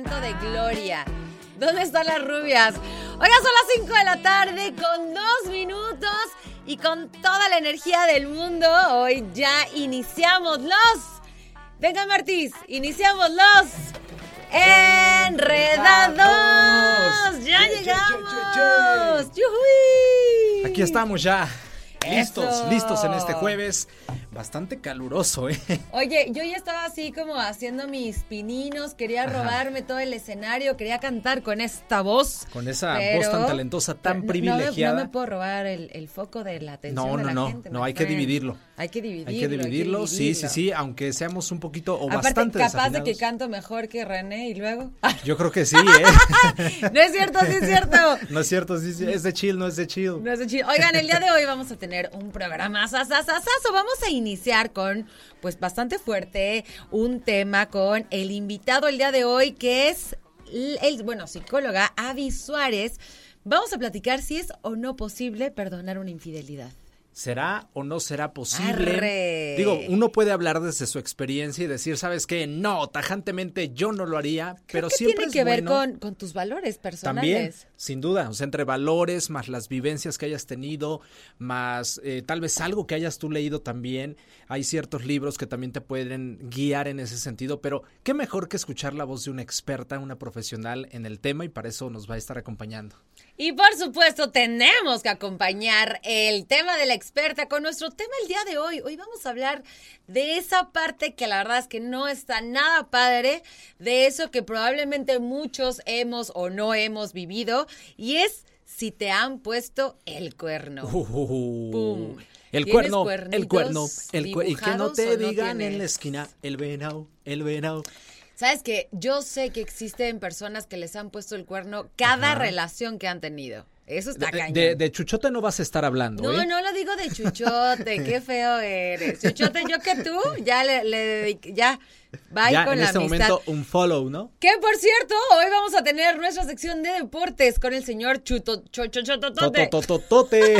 Momento de gloria. ¿Dónde están las rubias? Oiga, son las 5 de la tarde con dos minutos y con toda la energía del mundo. Hoy ya iniciamos los. Venga, Martis, iniciamos los. Enredados. Ya llegamos. Aquí estamos ya. Listos, Eso. listos en este jueves. Bastante caluroso, ¿eh? Oye, yo ya estaba así como haciendo mis pininos, quería robarme todo el escenario, quería cantar con esta voz. Con esa voz tan talentosa, tan No- no privilegiada. No, me puedo robar el, el foco de la atención No, de no, la no, gente. no, my hay que dividirlo. Hay que dividirlo. Hay que dividirlo, sí, sí, sí, aunque seamos un poquito o Aparte, bastante capaz de que canto mejor que René y luego. Yo creo que sí, ¿eh? no es cierto, sí es cierto. no es cierto, sí, sí, es de chill, no es de chill. No es de chido. Oigan, el día de hoy vamos a tener un programa sasasasazo. Vamos a iniciar con, pues, bastante fuerte, un tema con el invitado el día de hoy, que es el, el, bueno, psicóloga Avi Suárez. Vamos a platicar si es o no posible perdonar una infidelidad. ¿Será o no será posible? Arre. Digo, uno puede hablar desde su experiencia y decir, ¿sabes qué? No, tajantemente yo no lo haría, Creo pero que siempre tiene es que ver bueno- con, con tus valores También, personales. sin duda, o sea, entre valores, más las vivencias que hayas tenido, más eh, tal vez algo que hayas tú leído también. Hay ciertos libros que también te pueden guiar en ese sentido, pero qué mejor que escuchar la voz de una experta, una profesional en el tema y para eso nos va a estar acompañando. Y por supuesto tenemos que acompañar el tema de la experta con nuestro tema el día de hoy. Hoy vamos a hablar de esa parte que la verdad es que no está nada padre, de eso que probablemente muchos hemos o no hemos vivido, y es si te han puesto el cuerno. Pum. El ¿Tienes cuerno, el cuerno, el cue- y que no te no digan en la esquina, el venado, el venado. Sabes que yo sé que existen personas que les han puesto el cuerno cada Ajá. relación que han tenido. Eso está De, cañón. de- de chuchote no vas a estar hablando, No, ¿eh? no lo digo de chuchote, qué feo eres. Chuchote, yo que tú, ya le, le ya, bye ya con en la este amistad. momento un follow, ¿no? Que por cierto, hoy vamos a tener nuestra sección de deportes con el señor Chuto, cho, cho, chototote. Totototote.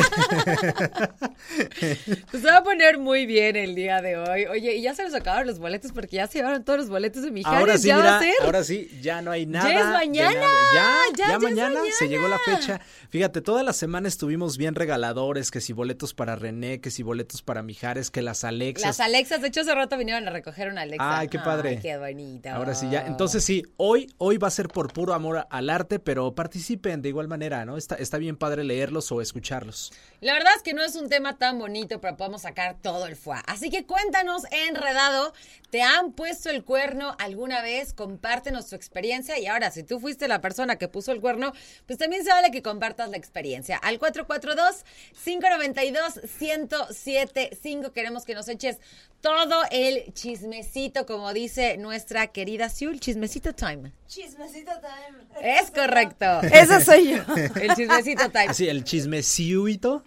Se va a poner muy bien el día de hoy. Oye, y ya se nos acabaron los boletos porque ya se llevaron todos los boletos de Mijares. Ahora sí, ya va mira, a ser. ahora sí, ya no hay nada. es de mañana. Ya, ya, ya, ya es mañana, se llegó la fecha. Fíjate, toda la semana estuvimos bien regaladores, que si boletos para René, que si boletos para Mijares, que las Alexas. Las Alexas, de hecho, hace rato vinieron a recoger una Alexa. Ay, qué padre. qué bonito. Ahora sí, ya. Entonces sí, hoy, hoy va a ser por puro amor al arte, pero participen de igual manera, ¿no? Está, está bien padre leerlos o escucharlos. La verdad es que no es un tema tan bonito, pero podemos sacar todo el fuá. Así que cuéntanos, enredado, ¿te han puesto el cuerno alguna vez? Compártenos tu experiencia. Y ahora, si tú fuiste la persona que puso el cuerno, pues también se vale que compartas la experiencia. Al 442-592-1075 queremos que nos eches todo el chismecito, como dice nuestra querida Siul, chismecito time. Chismecito time. Es correcto. Esa soy yo. El chismecito time. Así, el chismeciuito.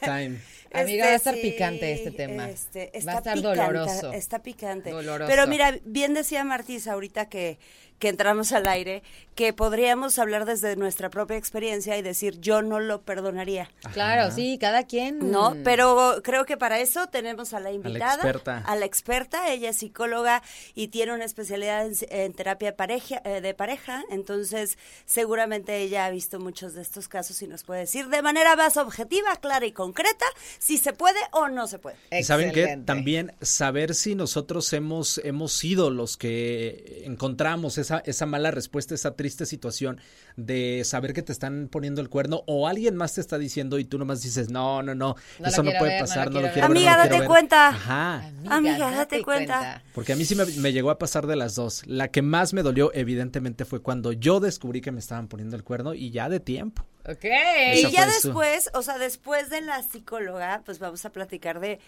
Time. Amiga, va a estar sí, picante este tema. este, Va a estar picante, doloroso. Está picante. Doloroso. Pero mira, bien decía Martis ahorita que, que entramos al aire, que podríamos hablar desde nuestra propia experiencia y decir, yo no lo perdonaría. Claro, sí, cada quien. No, pero creo que para eso tenemos a la invitada, experta. a la experta. Ella es psicóloga y tiene una especialidad en, en terapia pareja, eh, de pareja. Entonces, seguramente ella ha visto muchos de estos casos y nos puede decir de manera más objetiva, clara y concreta si se puede o no se puede. Y saben qué, también saber si nosotros hemos, hemos sido los que encontramos esa, esa mala respuesta, esa triste situación de saber que te están poniendo el cuerno o alguien más te está diciendo y tú nomás dices, no, no, no, No eso no puede ver, no pasar, lo no lo quiero ver. no Amiga, lo quiero date ver". cuenta. Ajá. Amiga, date cuenta. Porque a mí sí me, me llegó a pasar de las dos. La que más me dolió, evidentemente, fue cuando yo descubrí que me estaban poniendo el cuerno y ya de tiempo. Ok. Esa Y ya su- después, o sea, después de la psicóloga, pues vamos a platicar de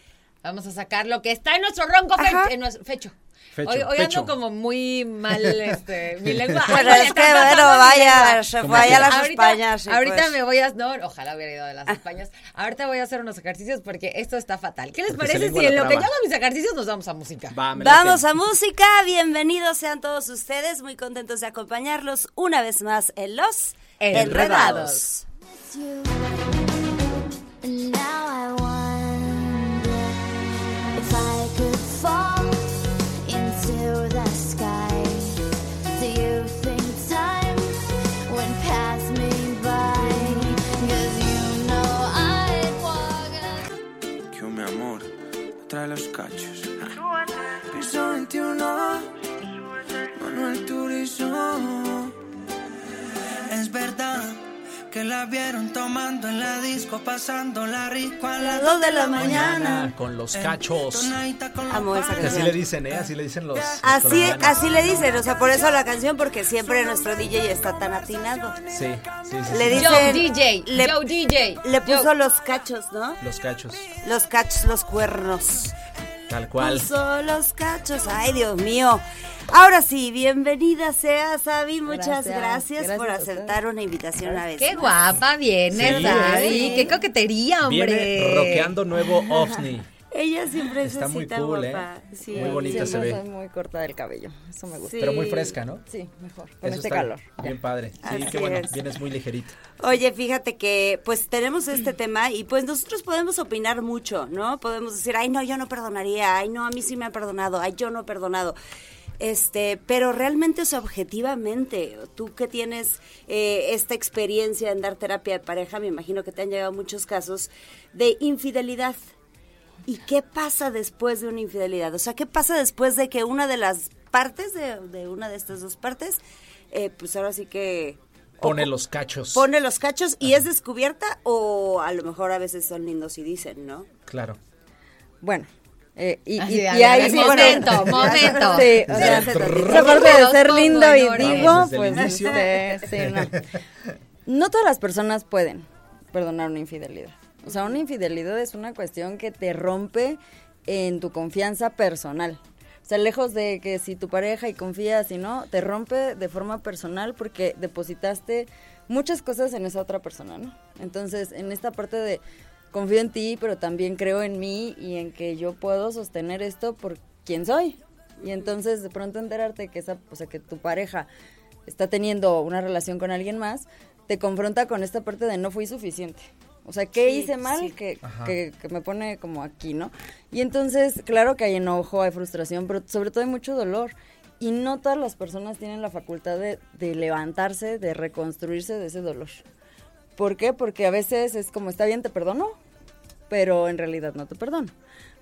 Vamos a sacar lo que está en nuestro ronco fe- Ajá. en nuestro- fecho. Fecho, hoy ando como muy mal, este, mi lengua. Pero es que, bueno, vaya, se Como fue allá a las ahorita, Españas. ahorita pues- me voy a, no, ojalá hubiera ido a las Españas. Ahorita voy a hacer unos ejercicios porque esto está fatal. ¿Qué les Porque parece si en lo que yo hago mis ejercicios nos vamos a música? Va, Vamos a música, bienvenidos sean todos ustedes, muy contentos de acompañarlos una vez más en Los Enredados. Enredados. Trae los cachos. Piso 21, Manuel Turizo. Es verdad que la vieron tomando en la disco, pasando la rico a las Dos de la mañana. Con los cachos. Amo esa. Que así canción. le dicen, ¿eh? Así le dicen los. Así, así le dicen, o sea, por eso la canción, porque siempre nuestro DJ está tan atinado. Sí, sí, sí. Le dicen- Joe DJ, le- Joe DJ. Le puso Joe. los cachos, ¿no? Los cachos. Los cachos, los cuernos. Tal cual. Puso los cachos. Ay, Dios mío. Ahora sí, bienvenida sea, Sabi. Muchas Gracias. gracias, por aceptar una invitación una vez. Qué más. guapa viene, Sí, Sari. ¿eh? Qué coquetería, hombre. Viene roqueando nuevo OVNI. Ella siempre es Está así muy tan cool, ¿eh? guapa. Sí, Muy bonita se ve. Muy corta del cabello. Eso me gusta. Sí. Pero muy fresca, ¿no? Sí, mejor. Con Eso este calor. Bien padre. Sí, Así qué bueno. es. Vienes muy ligerita. Oye, fíjate que pues tenemos este tema y pues nosotros podemos opinar mucho, ¿no? Podemos decir, ay, no, yo no perdonaría, ay, no, a mí sí me ha perdonado, ay, yo no he perdonado. Este, pero realmente, o sea, objetivamente, tú que tienes eh, esta experiencia en dar terapia de pareja, me imagino que te han llegado muchos casos de infidelidad. ¿Y qué pasa después de una infidelidad? O sea, ¿qué pasa después de que una de las partes, de, de una de estas dos partes, eh, pues ahora sí que... Pone o- los cachos. pone los cachos y es descubierta o a lo mejor a veces son lindos y dicen, ¿no? Claro. Bueno. eh, y, y- y ahí sí, bueno, momento, momento. Sí, o sea, Espérate esa tantito. parte de ser lindo y digo, pues sí, no. No todas las personas pueden perdonar una infidelidad. O sea, una infidelidad es una cuestión que te rompe en tu confianza personal. O sea, lejos de que si tu pareja y confías y no, te rompe de forma personal porque depositaste muchas cosas en esa otra persona, ¿no? Entonces, en esta parte de confío en ti, pero también creo en mí y en que yo puedo sostener esto por quien soy. Y entonces, de pronto enterarte que esa, o sea, que tu pareja está teniendo una relación con alguien más, te confronta con esta parte de no fui suficiente. O sea, ¿qué Sí, hice mal sí. que, que, que me pone como aquí, no? Y entonces, claro que hay enojo, hay frustración, pero sobre todo hay mucho dolor. Y no todas las personas tienen la facultad de, de levantarse, de reconstruirse de ese dolor. ¿Por qué? Porque a veces es como, está bien, te perdono, pero en realidad no te perdono.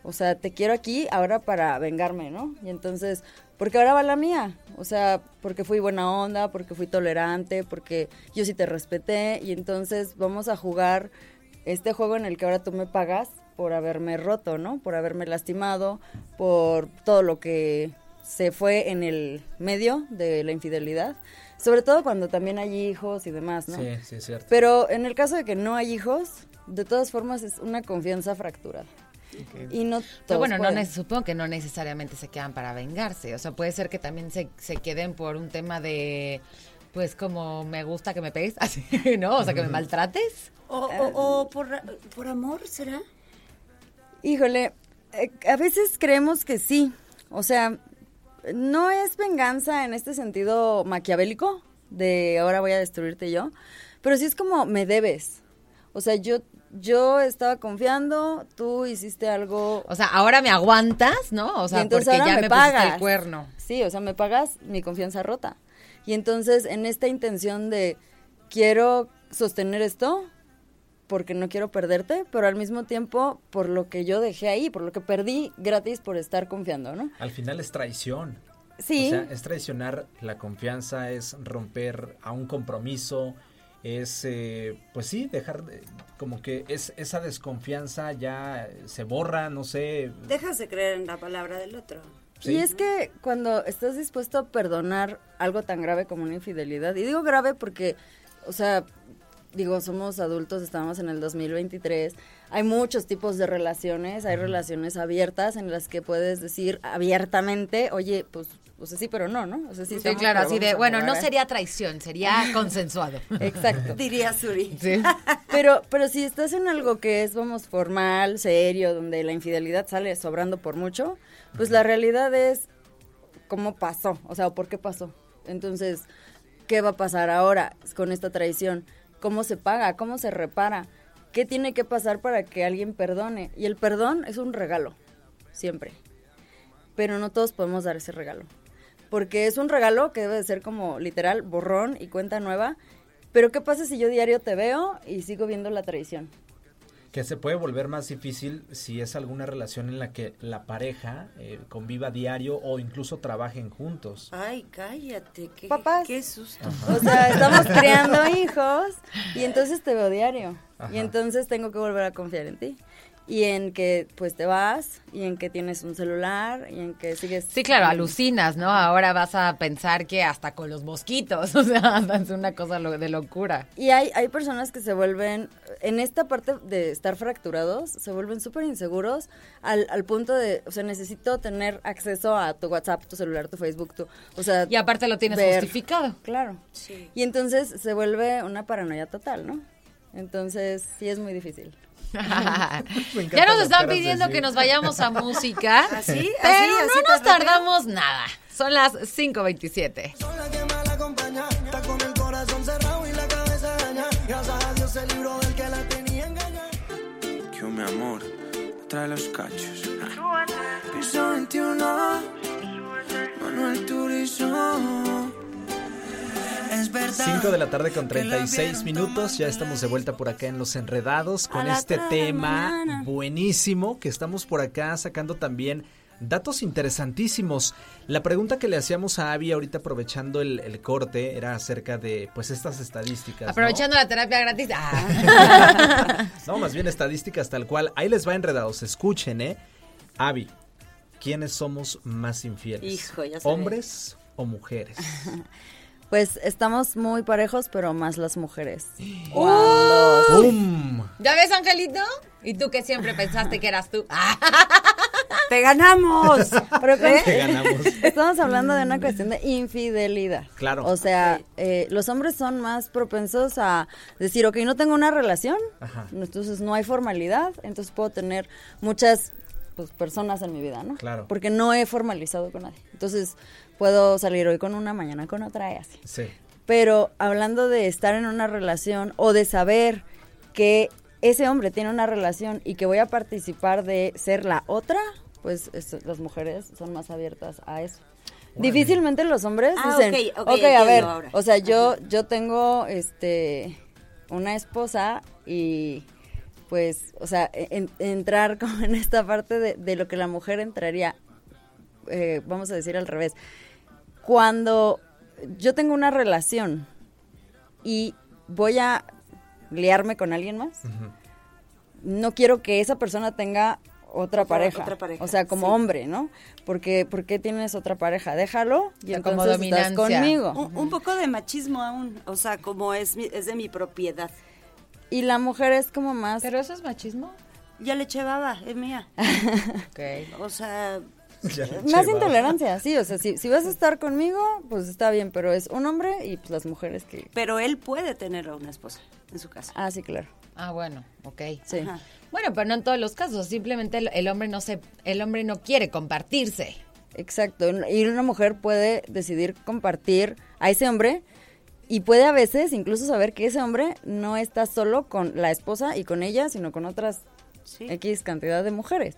O sea, te quiero aquí ahora para vengarme, ¿no? Y entonces, porque ahora va la mía. O sea, porque fui buena onda, porque fui tolerante, porque yo sí te respeté. Y entonces vamos a jugar este juego en el que ahora tú me pagas por haberme roto, ¿no? Por haberme lastimado, por todo lo que se fue en el medio de la infidelidad. Sobre todo cuando también hay hijos y demás, ¿no? Sí, sí, es cierto. Pero en el caso de que no hay hijos, de todas formas es una confianza fracturada. Y no Pero todos bueno, no pueden. supongo que no necesariamente se quedan para vengarse. O sea, puede ser que también se, se queden por un tema de, pues como me gusta que me pegues, así, ¿no? O sea, que me maltrates. O, o- o por, por amor, ¿será? Híjole, eh, a veces creemos que sí. O sea, no es venganza en este sentido maquiavélico de ahora voy a destruirte yo, pero sí es como me debes. O sea, yo yo estaba confiando, tú hiciste algo O sea, ahora me aguantas, ¿no? O sea, entonces porque ahora ya me me, pusiste pagas. el cuerno. Sí, o sea, me pagas mi confianza rota. Y entonces, en esta intención de quiero sostener esto porque no quiero perderte, pero al mismo tiempo por lo que yo dejé ahí, por lo que perdí gratis por estar confiando, ¿no? Al final es traición. Sí. O sea, es traicionar la confianza, es romper a un compromiso, es, eh, pues sí, dejar, de- como que es esa desconfianza ya se borra, no sé. Dejas de creer en la palabra del otro. Y es que cuando estás dispuesto a perdonar algo tan grave como una infidelidad, y digo grave porque, o sea, digo, somos adultos, estamos en el 2023, hay muchos tipos de relaciones, hay relaciones abiertas en las que puedes decir abiertamente, oye, pues, o sea, sí, pero no, ¿no? O sea, sí, Sí, estamos, claro, así de, bueno, no sería traición, sería consensuado. Exacto. Diría Suri. Sí. Pero, pero si estás en algo que es, vamos, formal, serio, donde la infidelidad sale sobrando por mucho, pues la realidad es cómo pasó, o sea, por qué pasó. Entonces, ¿qué va a pasar ahora con esta traición? ¿Cómo se paga? ¿Cómo se repara? ¿Qué tiene que pasar para que alguien perdone? Y el perdón es un regalo, siempre. Pero no todos podemos dar ese regalo. Porque es un regalo que debe de ser como literal, borrón y cuenta nueva. Pero ¿qué pasa si yo diario te veo y sigo viendo la traición? Que se puede volver más difícil si es alguna relación en la que la pareja eh, conviva diario o incluso trabajen juntos. Ay, cállate. Qué, Papás. Qué susto. O sea, estamos criando hijos y entonces te veo diario. Ajá. Y entonces tengo que volver a confiar en ti. Y en que pues te vas, y en que tienes un celular, y en que sigues... Sí, claro, alucinas, ¿no? Ahora vas a pensar que hasta con los mosquitos, o sea, es una cosa lo- de locura. Y hay, hay personas que se vuelven, en esta parte de estar fracturados, se vuelven súper inseguros al, al punto de, o sea, necesito tener acceso a tu WhatsApp, tu celular, tu Facebook, tu, o sea... Y aparte lo tienes ver. justificado. Claro. Sí. Y entonces se vuelve una paranoia total, ¿no? Entonces sí es muy difícil. ya nos están pidiendo que nos vayamos a música. ¿Así? Pero ¿Así? no ¿Así nos tan rápido? tardamos nada. Son las 5.27. Son la que mal acompaña, está con el corazón cerrado y la cabeza daña. Gracias a Dios se libró del que la tenía engañada. Que mi amor trae los cachos. Piso 21, Manuel Turizo. Es verdad. 5 de la tarde con que la 36 vieron minutos, ya estamos de vuelta por acá en Los Enredados con este tema buenísimo que estamos por acá sacando también datos interesantísimos. La pregunta que le hacíamos a Avi ahorita aprovechando el, el corte era acerca de pues estas estadísticas. ¿no? Aprovechando la terapia gratis. Ah. No, más bien estadísticas tal cual. Ahí les va enredados, escuchen, ¿eh? Avi, ¿quiénes somos más infieles? Hijo, ya. ¿Hombres o mujeres? Pues estamos muy parejos, pero más las mujeres. Cuando- ¡Bum! ¿Ya ves, Angelito? ¿Y tú que siempre pensaste que eras tú? ¡Te ganamos! Pero con- Que ganamos. Estamos hablando de una cuestión de infidelidad. Claro. O sea, eh, los hombres son más propensos a decir, ok, no tengo una relación, Ajá. entonces no hay formalidad, entonces puedo tener muchas pues, personas en mi vida, ¿no? Claro. Porque no he formalizado con nadie. Entonces puedo salir hoy con una, mañana con otra y así. Sí. Pero hablando de estar en una relación o de saber que ese hombre tiene una relación y que voy a participar de ser la otra, pues es- las mujeres son más abiertas a eso. Difícilmente los hombres Ah, dicen, ok, ok, ok, a ver, ahora". o sea, yo yo tengo este una esposa y pues, o sea, en- entrar como en esta parte de, de lo que la mujer entraría, eh, vamos a decir al revés. Cuando yo tengo una relación y voy a liarme con alguien más, no quiero que esa persona tenga otra, Otra- pareja. otra pareja, O sea, como sí. hombre, ¿no? Porque ¿por qué tienes otra pareja? Déjalo y sea, como entonces estás conmigo. un, un poco de machismo aún. O sea, como es, mi- es de mi propiedad. Y la mujer es como más ¿Pero eso es machismo? Ya le eché baba, es mía. Ok. O sea, Ya, más intolerancia, sí, o sea, si, si vas a estar conmigo, pues está bien, pero es un hombre y pues las mujeres que... pero él puede tener a una esposa en su casa. Ah, sí, claro. Ah, bueno, ok. Sí. Ajá. Bueno, pero no en todos los casos. Simplemente el, el hombre no se, el hombre no quiere compartirse. Exacto. Y una mujer puede decidir compartir a ese hombre y puede a veces incluso saber que ese hombre no está solo con la esposa y con ella, sino con otras Sí. X cantidad de mujeres.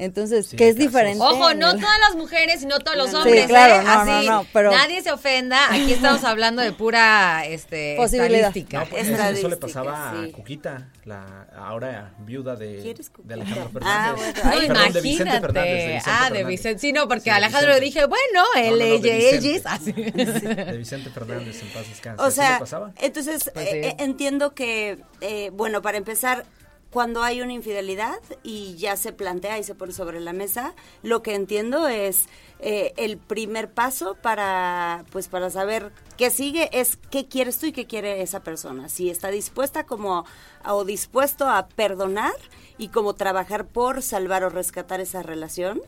Entonces, Sí, ¿qué es casos. diferente? Ojo, no el- todas las mujeres y no todos los Sí, hombres, claro, ¿eh? no, no, Así, no, pero- nadie se ofenda. Aquí estamos hablando de pura este, Posibilidad. estadística. No, pues Es eso, eso le pasaba sí. a Cuquita, la ahora viuda de, de Alejandro Ah, Fernández. bueno. No, Ay, Perdón, de Vicente imagínate. Fernández, de Vicente ah, de Fernández. Vicente. Sí, no, porque Sí, de Alejandro Vicente. dije, bueno, No, el no, no, de ella, Vicente. ellos. Así. De Vicente Fernández, en paz descanse. O ¿Así le sea, pasaba? entonces Pues sí. eh, eh, entiendo que, eh, bueno, para empezar, cuando hay una infidelidad y ya se plantea y se pone sobre la mesa, lo que entiendo es eh, el primer paso para, pues, para saber qué sigue es qué quieres tú y qué quiere esa persona. Si está dispuesta como o dispuesto a perdonar y como trabajar por salvar o rescatar esa relación.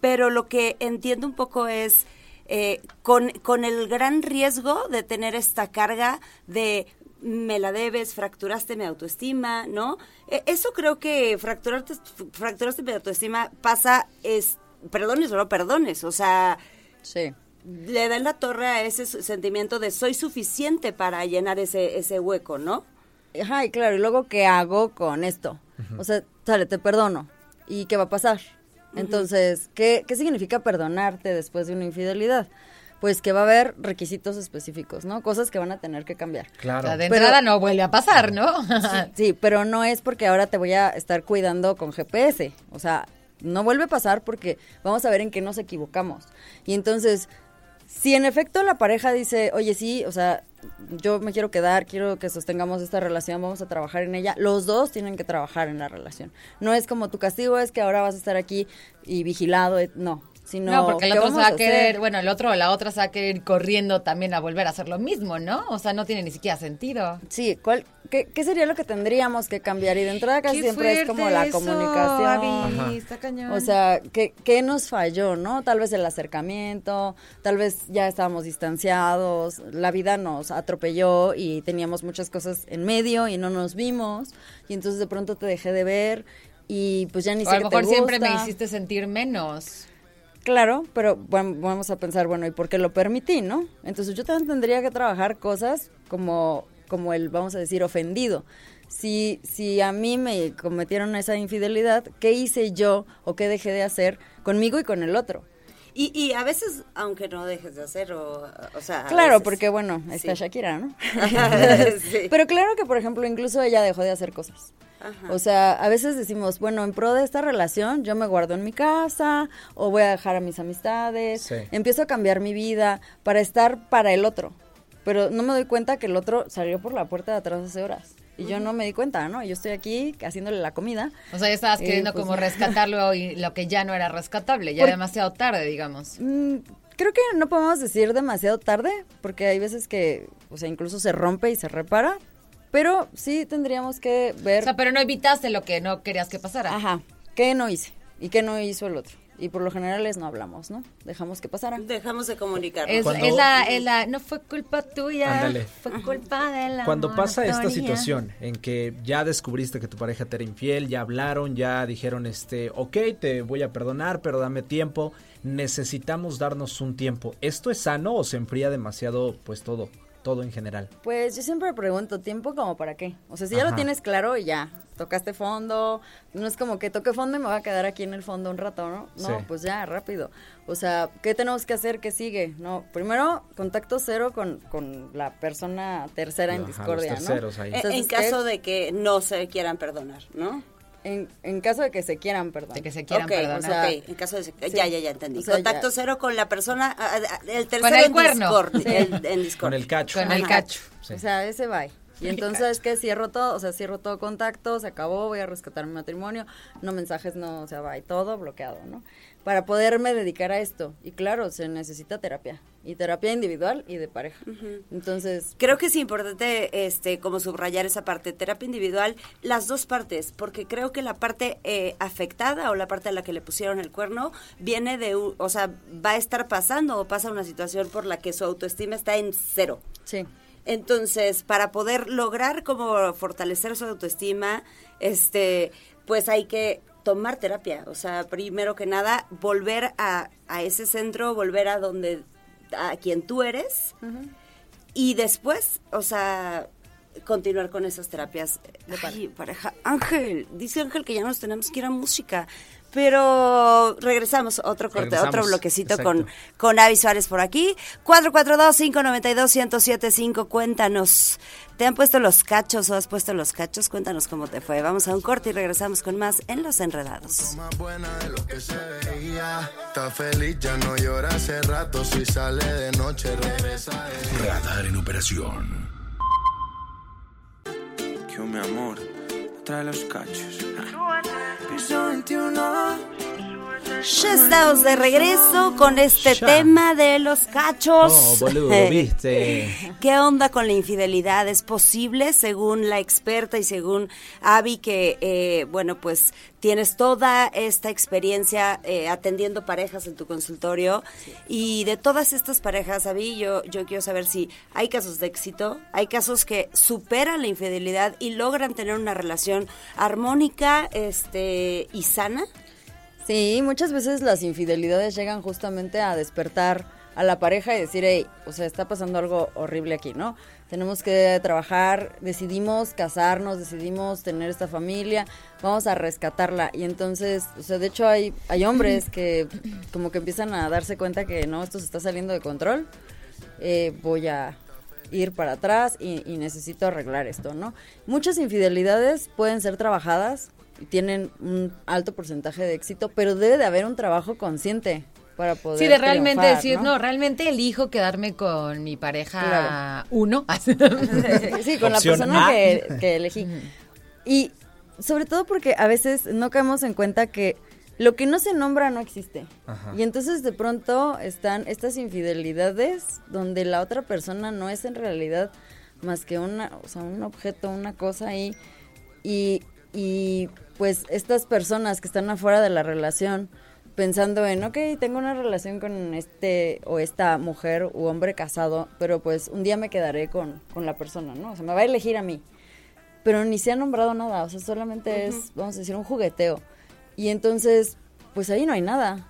Pero lo que entiendo un poco es eh, con, con el gran riesgo de tener esta carga de me la debes, fracturaste mi autoestima, ¿no? E- eso creo que fracturarte, fracturaste mi autoestima pasa, es, perdones o no perdones, o sea, Sí. le dan la torre a ese sentimiento de soy suficiente para llenar ese, ese hueco, ¿no? Ajá, y claro, y luego, ¿qué hago con esto? O sea, sale, te perdono. ¿Y qué va a pasar? Entonces, ¿qué, ¿qué significa perdonarte después de una infidelidad? Pues que va a haber requisitos específicos, ¿no? Cosas que van a tener que cambiar. O Claro. sea, de Pero- entrada no vuelve a pasar, ¿no? Sí, pero no es porque ahora te voy a estar cuidando con GPS. O sea, no vuelve a pasar porque vamos a ver en qué nos equivocamos. Y entonces, si en efecto la pareja dice, oye, sí, o sea, yo me quiero quedar, quiero que sostengamos esta relación, vamos a trabajar en ella, los dos tienen que trabajar en la relación. No es como tu castigo es que ahora vas a estar aquí y vigilado, eh, no. Sino, No, porque el ¿qué otro se va a querer, bueno, el otro o la otra se va a querer ir corriendo también a volver a hacer lo mismo, ¿no? O sea, no tiene ni siquiera sentido. Sí, ¿cuál, qué, qué sería lo que tendríamos que cambiar? Y de entrada casi siempre es como la eso, comunicación. Abby, está cañón. O sea, ¿qué, ¿qué nos falló, no? Tal vez el acercamiento, tal vez ya estábamos distanciados, la vida nos atropelló y teníamos muchas cosas en medio y no nos vimos, y entonces de pronto te dejé de ver y pues ya ni sé a lo te mejor siempre me hiciste sentir menos. Claro, pero bueno, vamos a pensar, bueno, ¿y por qué lo permití, no? Entonces yo también tendría que trabajar cosas como, como el, vamos a decir, ofendido. Si, si a mí me cometieron esa infidelidad, ¿qué hice yo o qué dejé de hacer conmigo y con el otro? Y, y a veces, aunque no dejes de hacer, o, o sea... Claro, veces- porque bueno, está Sí. Shakira, ¿no? Sí. Pero claro que, por ejemplo, incluso ella dejó de hacer cosas. Ajá. O sea, a veces decimos, bueno, en pro de esta relación, yo me guardo en mi casa o voy a dejar a mis amistades, Sí. empiezo a cambiar mi vida para estar para el otro. Pero no me doy cuenta que el otro salió por la puerta de atrás hace horas. Y yo no me di cuenta, ¿no? Yo estoy aquí haciéndole la comida. O sea, ya estabas Eh, queriendo pues, como rescatarlo y lo que ya no era rescatable, ya Por- demasiado tarde, digamos. Mm, creo que no podemos decir demasiado tarde, porque hay veces que, o sea, incluso se rompe y se repara. Pero sí tendríamos que ver O sea, pero no evitaste lo que no querías que pasara. Ajá. ¿Qué no hice? ¿Y qué no hizo el otro? Y por lo general es no hablamos, ¿no? Dejamos que pasara. Dejamos de comunicarnos. Es, la, es la- no fue culpa tuya, Ándale. fue culpa de la Cuando pasa esta situación en que ya descubriste que tu pareja te era infiel, ya hablaron, ya dijeron, este, ok, te voy a perdonar, pero dame tiempo, necesitamos darnos un tiempo. ¿Esto es sano o se enfría demasiado, pues todo, todo en general? Pues yo siempre pregunto, ¿tiempo como para qué? O sea, si ya Ajá. lo tienes claro y ya, tocaste fondo, no es como que toque fondo y me voy a quedar aquí en el fondo un rato, ¿no? No, Sí. pues ya, rápido. O sea, ¿qué tenemos que hacer? ¿Qué sigue? No, primero, contacto cero con, con la persona tercera en Ajá, los discordia, ¿no? ahí. En- Entonces, en caso ¿qué? de que no se quieran perdonar, ¿no? En, en caso de que se quieran, perdón. De que se quieran ok, perdonar. o sea, ok, en caso de sí. ya, ya, ya entendí. O sea, Contacto ya. cero con la persona, el tercero Con el en cuerno. Discord, Sí. el- en Discord. Con el cacho. Con el Ajá. cacho. Sí. O sea, ese bye. Y entonces es que cierro todo, o sea, cierro todo contacto, se acabó, voy a rescatar mi matrimonio, no mensajes, no, o sea, bye, todo bloqueado, ¿no? Para poderme dedicar a esto. Y claro, se necesita terapia. Y terapia individual y de pareja. Entonces, Creo que es importante, este, como subrayar esa parte, terapia individual, las dos partes, porque creo que la parte eh, afectada o la parte a la que le pusieron el cuerno viene de, o sea, va a estar pasando o pasa una situación por la que su autoestima está en cero. sí. Entonces, para poder lograr como fortalecer su autoestima, este, pues hay que tomar terapia. O sea, primero que nada, volver a, a ese centro, volver a donde, a quien tú eres. Y después, o sea, continuar con esas terapias de pareja. Ángel, dice Ángel que ya nos tenemos que ir a música. Pero regresamos, otro corte, Regresamos, otro bloquecito exacto. con, con Avi Suárez por aquí. 442-592-1075, cuéntanos. ¿Te han puesto los cachos o has puesto los cachos? Cuéntanos cómo te fue. Vamos a un corte y regresamos con más en Los Enredados. más buena de lo que se veía. Está feliz, ya no llora hace rato. Si sale de noche, regresa. de- Radar en operación. Que mi amor trae los cachos. Piso 21. Ya estamos de regreso con este Ya. tema de los cachos. Oh, boludo, viste. ¿Qué onda con la infidelidad? ¿Es posible, según la experta y según Avi, que, eh, bueno, pues tienes toda esta experiencia eh, atendiendo parejas en tu consultorio? Y de todas estas parejas, Avi, yo, yo quiero saber si hay casos de éxito, hay casos que superan la infidelidad y logran tener una relación armónica este, y sana. Sí, muchas veces las infidelidades llegan justamente a despertar a la pareja y decir, hey, o sea, está pasando algo horrible aquí, ¿no? Tenemos que trabajar, decidimos casarnos, decidimos tener esta familia, vamos a rescatarla. Y entonces, o sea, de hecho hay, hay hombres que como que empiezan a darse cuenta que no, esto se está saliendo de control, eh, voy a ir para atrás y, y necesito arreglar esto, ¿no? Muchas infidelidades pueden ser trabajadas tienen un alto porcentaje de éxito, pero debe de haber un trabajo consciente para poder Sí, de realmente decir, ¿no? realmente elijo quedarme con mi pareja Claro. uno. sí, con la persona que, que elegí. Y sobre todo porque a veces no caemos en cuenta que lo que no se nombra no existe. Ajá. Y entonces de pronto están estas infidelidades donde la otra persona no es en realidad más que una, o sea, un objeto, una cosa ahí. Y, y pues estas personas que están afuera de la relación pensando en, ok, tengo una relación con este o esta mujer u hombre casado, pero pues un día me quedaré con, con la persona, ¿no? O sea, me va a elegir a mí. Pero ni se ha nombrado nada, o sea, solamente es, vamos a decir, un jugueteo. Y entonces, pues ahí no hay nada.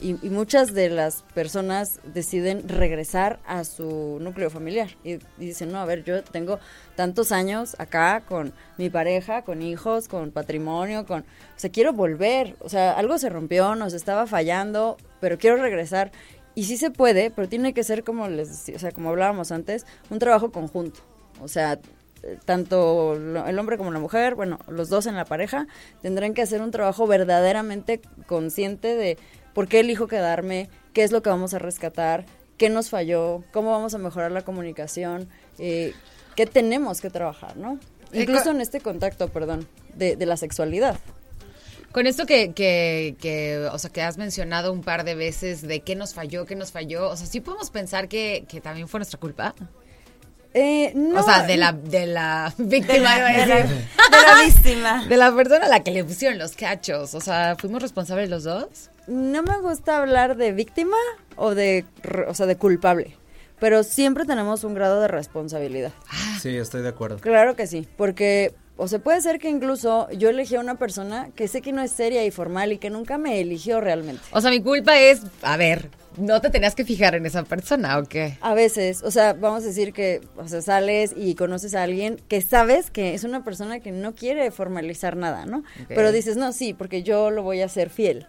Y, y muchas de las personas deciden regresar a su núcleo familiar. Y, dicen, no, a ver, yo tengo tantos años acá con mi pareja, con hijos, con patrimonio, con... O sea, quiero volver. O sea, algo se rompió, nos estaba fallando, pero quiero regresar. Y sí se puede, pero tiene que ser, como les decía, o sea, como hablábamos antes, un trabajo conjunto. O sea, tanto el hombre como la mujer, bueno, los dos en la pareja, tendrán que hacer un trabajo verdaderamente consciente de por qué elijo quedarme, qué es lo que vamos a rescatar, qué nos falló, cómo vamos a mejorar la comunicación, eh, qué tenemos que trabajar, ¿no? Eh, Incluso en este contacto, perdón, de, de la sexualidad. Con esto que, que, que, o sea, que has mencionado un par de veces de qué nos falló, qué nos falló, o sea, sí podemos pensar que, que también fue nuestra culpa. Eh, no, o sea, de la, de la víctima, iba a de, la, de la víctima. De la persona a la que le pusieron los cachos. O sea, ¿fuimos responsables los dos? No me gusta hablar de víctima o de, o sea, de culpable, pero siempre tenemos un grado de responsabilidad. Sí, estoy de acuerdo. Claro que sí, porque o se puede ser que incluso yo elegí a una persona que sé que no es seria y formal y que nunca me eligió realmente. O sea, mi culpa es, a ver, no te tenías que fijar en esa persona, ¿o qué? A veces, o sea, vamos a decir que, o sea, sales y conoces a alguien que sabes que es una persona que no quiere formalizar nada, ¿no? Pero dices, no, sí, porque yo lo voy a hacer fiel.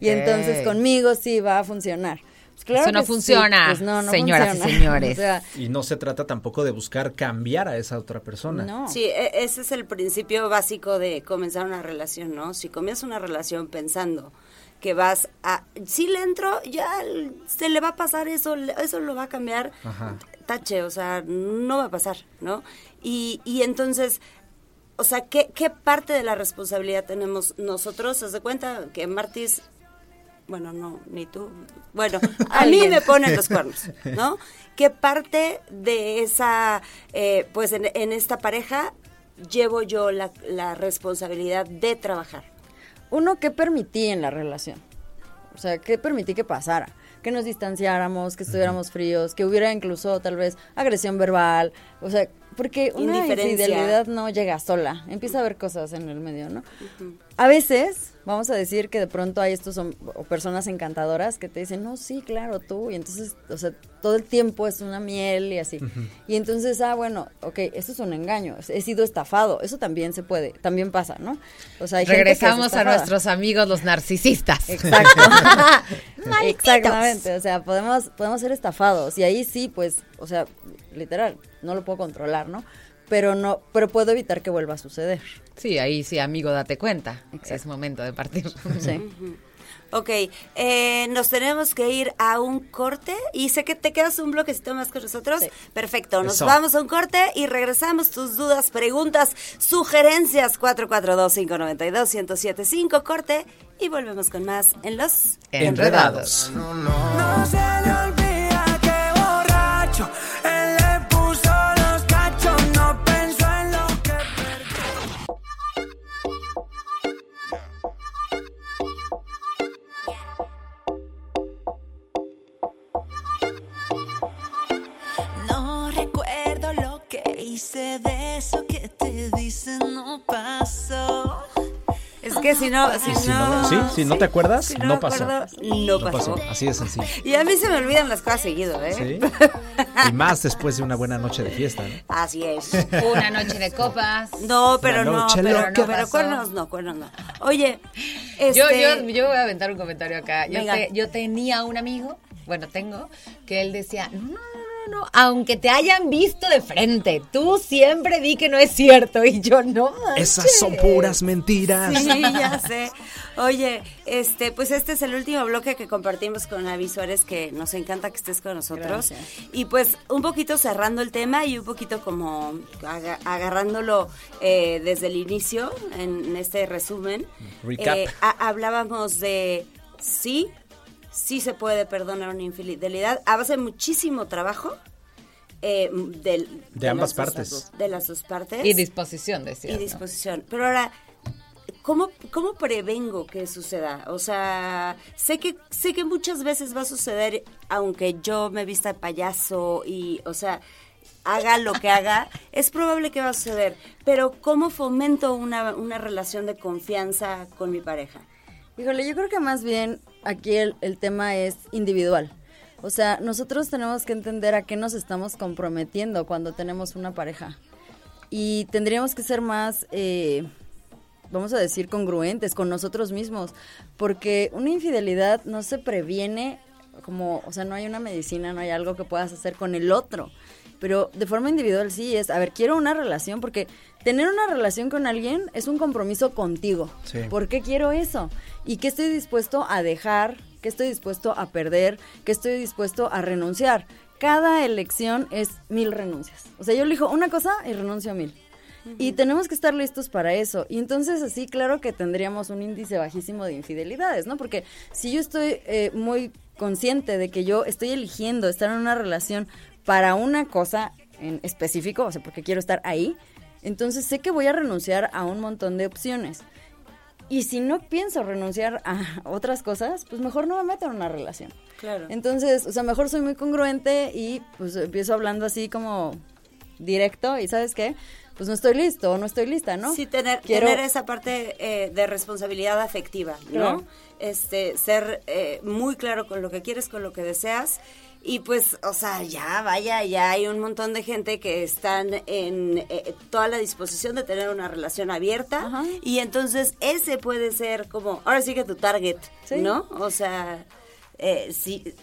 Y entonces conmigo sí va a funcionar. Pues claro Eso no que sí, funciona, pues no, no señoras y señores. O sea, Y no se trata tampoco de buscar cambiar a esa otra persona. no. Sí, e- ese es el principio básico de comenzar una relación, ¿no? Si comienzas una relación pensando que vas a, si le entro, ya se le va a pasar eso, eso lo va a cambiar, Ajá. tache, o sea, no va a pasar, ¿no? Y, y entonces, o sea, ¿qué, ¿qué parte de la responsabilidad tenemos nosotros? ¿Se de cuenta que Martis bueno, no, ni tú. Bueno, a mí me ponen los cuernos, ¿no? ¿Qué parte de esa, eh, pues en, en esta pareja llevo yo la, la responsabilidad de trabajar? Uno, ¿qué permití en la relación? O sea, ¿qué permití que pasara? Que nos distanciáramos, que estuviéramos fríos, que hubiera incluso tal vez agresión verbal. O sea, porque una infidelidad no llega sola, empieza a haber cosas en el medio, ¿no? A veces, vamos a decir que de pronto hay estos hom- o personas encantadoras que te dicen, no, sí, claro, tú, y entonces, o sea, todo el tiempo es una miel y así. Y entonces, ah, bueno, ok, esto es un engaño, he sido estafado, eso también se puede, también pasa, ¿no? O sea, hay gente que es Regresamos a nuestros amigos los narcisistas. Exacto. Exactamente, o sea, podemos, podemos ser estafados y ahí sí, pues, o sea, literal, no lo puedo controlar, ¿no? Pero no, pero puedo evitar que vuelva a suceder. Sí, ahí sí, amigo, date cuenta. Es momento de partir. Sí. Ok, eh, nos tenemos que ir a un corte y sé que te quedas un bloquecito más con nosotros. Sí. Perfecto, nos Eso. vamos a un corte y regresamos. Tus dudas, preguntas, sugerencias 442-592-1075, corte y volvemos con más en los Enredados. No se le hice de eso que te dicen no pasó. Es que si no, si, si no, no, sí, si no te acuerdas, si no pasó. acuerdo, no, pasó. Así de sencillo. Y a mí se me olvidan las cosas seguido, ¿eh? ¿Sí? Y más después de una buena noche de fiesta, ¿no? Así es. Una noche de copas. No, pero no, pero no, pero cuernos no, cuernos no. Oye, este, Yo, yo, yo voy a aventar un comentario acá. Yo, te- yo tenía un amigo, bueno, tengo, que él decía, no, no, no, no, aunque te hayan visto de frente, tú siempre di que no es cierto. Y yo, no Esas son manches". puras mentiras. Sí, ya sé. Oye, este, pues este es el último bloque que compartimos con Avi Suárez, que nos encanta que estés con nosotros. Gracias. Y pues un poquito cerrando el tema y un poquito como aga- agarrándolo eh, desde el inicio en este resumen. Recap. Eh, ha- hablábamos de sí, sí se puede perdonar una infidelidad a base de muchísimo trabajo. eh, del- De ambas las dos- partes. De las dos partes Y disposición, decía. y ¿no? disposición. Pero ahora, ¿cómo, ¿cómo prevengo que suceda? O sea, sé que, sé que muchas veces va a suceder, aunque yo me vista de payaso y, o sea, haga lo que haga, es probable que va a suceder. Pero ¿cómo fomento una, una relación de confianza con mi pareja? Híjole, yo creo que más bien aquí el, el tema es individual. O sea, nosotros tenemos que entender a qué nos estamos comprometiendo cuando tenemos una pareja. Y tendríamos que ser más, eh, vamos a decir, congruentes con nosotros mismos. Porque una infidelidad no se previene como, o sea, no hay una medicina, no hay algo que puedas hacer con el otro. Pero de forma individual sí es, a ver, quiero una relación porque tener una relación con alguien es un compromiso contigo. Sí. ¿Por qué quiero eso? ¿Y qué estoy dispuesto a dejar? ¿Qué estoy dispuesto a perder? ¿Qué estoy dispuesto a renunciar? Cada elección es mil renuncias. O sea, yo elijo una cosa y renuncio a mil. Y tenemos que estar listos para eso. Y entonces así, claro que tendríamos un índice bajísimo de infidelidades, ¿no? Porque si yo estoy eh, muy consciente de que yo estoy eligiendo estar en una relación para una cosa en específico, o sea, porque quiero estar ahí, entonces sé que voy a renunciar a un montón de opciones. Y si no pienso renunciar a otras cosas, pues mejor no me meto en una relación. Claro. Entonces, o sea, mejor soy muy congruente y pues empiezo hablando así como directo y ¿sabes qué? Pues no estoy listo o no estoy lista, ¿no? Sí, tener, Quiero- tener esa parte eh, de responsabilidad afectiva, ¿no? Claro. Este, ser eh, muy claro con lo que quieres, con lo que deseas. Y pues, o sea, ya, vaya, ya hay un montón de gente que están en eh, toda la disposición de tener una relación abierta. Ajá. Y entonces ese puede ser como, ahora sí que tu target, Sí. ¿no? O sea, eh, si,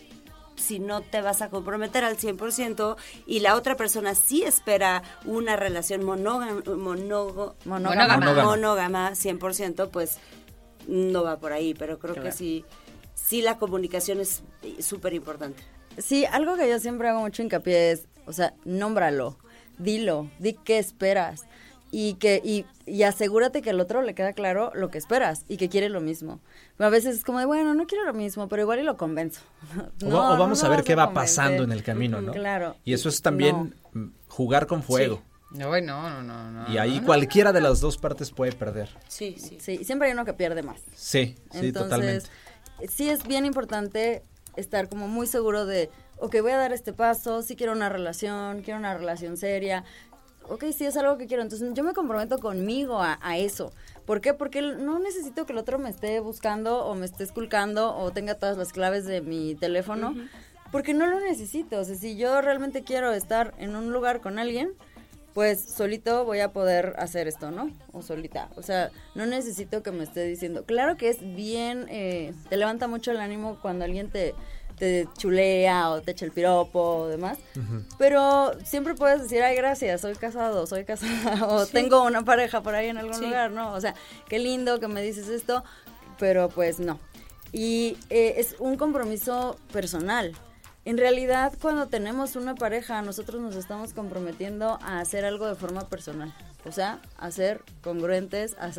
si no te vas a comprometer al 100% y la otra persona sí espera una relación monógama, monógama, Monógama. Monógama. monógama 100%, pues no va por ahí, pero creo que sí, sí la comunicación es súper importante. Sí, algo que yo siempre hago mucho hincapié es, o sea, nómbralo, dilo, di qué esperas y que y, y asegúrate que al otro le queda claro lo que esperas y que quiere lo mismo. A veces es como de, bueno, no quiero lo mismo, pero igual y lo convenzo. O, No, o vamos no a ver qué va convencer. pasando en el camino, ¿no? Claro. Y eso es también jugar con fuego. No, no, no, no, no. Y ahí no. cualquiera de las dos partes puede perder. Sí, sí. Sí, siempre hay uno que pierde más. Sí, sí, Entonces, totalmente. sí es bien importante estar como muy seguro de, ok, voy a dar este paso, sí quiero una relación, quiero una relación seria. ok, sí es algo que quiero. Entonces yo me comprometo conmigo a, a eso. ¿Por qué? Porque no necesito que el otro me esté buscando o me esté esculcando o tenga todas las claves de mi teléfono. Porque no lo necesito. O sea, si yo realmente quiero estar en un lugar con alguien, pues solito voy a poder hacer esto, ¿no? O solita. O sea, no necesito que me esté diciendo. Claro que es bien, eh, te levanta mucho el ánimo cuando alguien te, te chulea o te echa el piropo o demás. Pero siempre puedes decir, ay, gracias, soy casado, soy casada, o tengo una pareja por ahí en algún lugar, ¿no? O sea, qué lindo que me dices esto, pero pues no. Y eh, es un compromiso personal. En realidad, cuando tenemos una pareja, nosotros nos estamos comprometiendo a hacer algo de forma personal. O sea, a ser congruentes, a,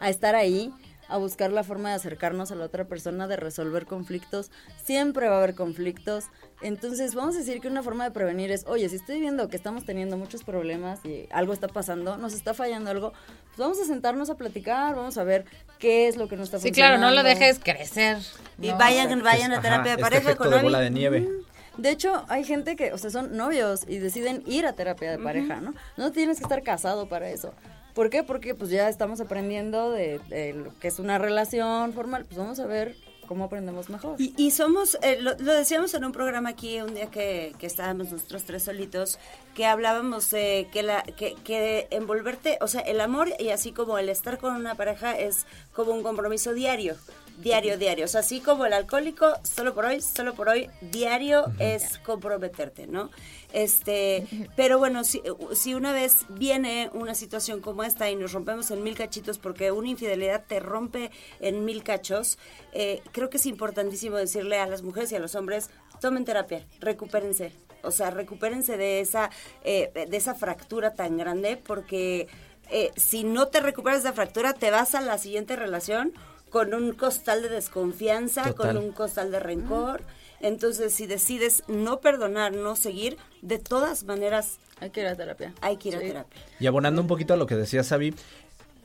a estar ahí, a buscar la forma de acercarnos a la otra persona, de resolver conflictos. Siempre va a haber conflictos. Entonces, vamos a decir que una forma de prevenir es, oye, si estoy viendo que estamos teniendo muchos problemas y algo está pasando, nos está fallando algo, pues vamos a sentarnos a platicar, vamos a ver qué es lo que no está Sí, funcionando. claro, no lo dejes crecer. Y ¿no? vayan, vayan a Ajá, terapia de este pareja efecto con de bola de nieve. De hecho, hay gente que, o sea, son novios y deciden ir a terapia de pareja, ¿no? No tienes que estar casado para eso. ¿Por qué? Porque pues ya estamos aprendiendo de, de lo que es una relación formal. Pues vamos a ver cómo aprendemos mejor. Y, y somos, eh, lo, lo decíamos en un programa aquí un día que, que estábamos nosotros tres solitos, que hablábamos eh, que, la, que, que envolverte, o sea, el amor y así como el estar con una pareja es como un compromiso diario, diario, diario. O sea, así como el alcohólico, solo por hoy, solo por hoy, diario es comprometerte, ¿no? Este, pero bueno, si, si una vez viene una situación como esta y nos rompemos en mil cachitos porque una infidelidad te rompe en mil cachos, eh, creo que es importantísimo decirle a las mujeres y a los hombres, tomen terapia, recupérense. O sea, recupérense de esa, eh, de esa fractura tan grande porque eh, si no te recuperas de esa fractura, te vas a la siguiente relación con un costal de desconfianza, Total. con un costal de rencor. Entonces, si decides no perdonar, no seguir, de todas maneras Hay que ir a terapia. hay que ir a terapia. Y abonando un poquito a lo que decía Sabi,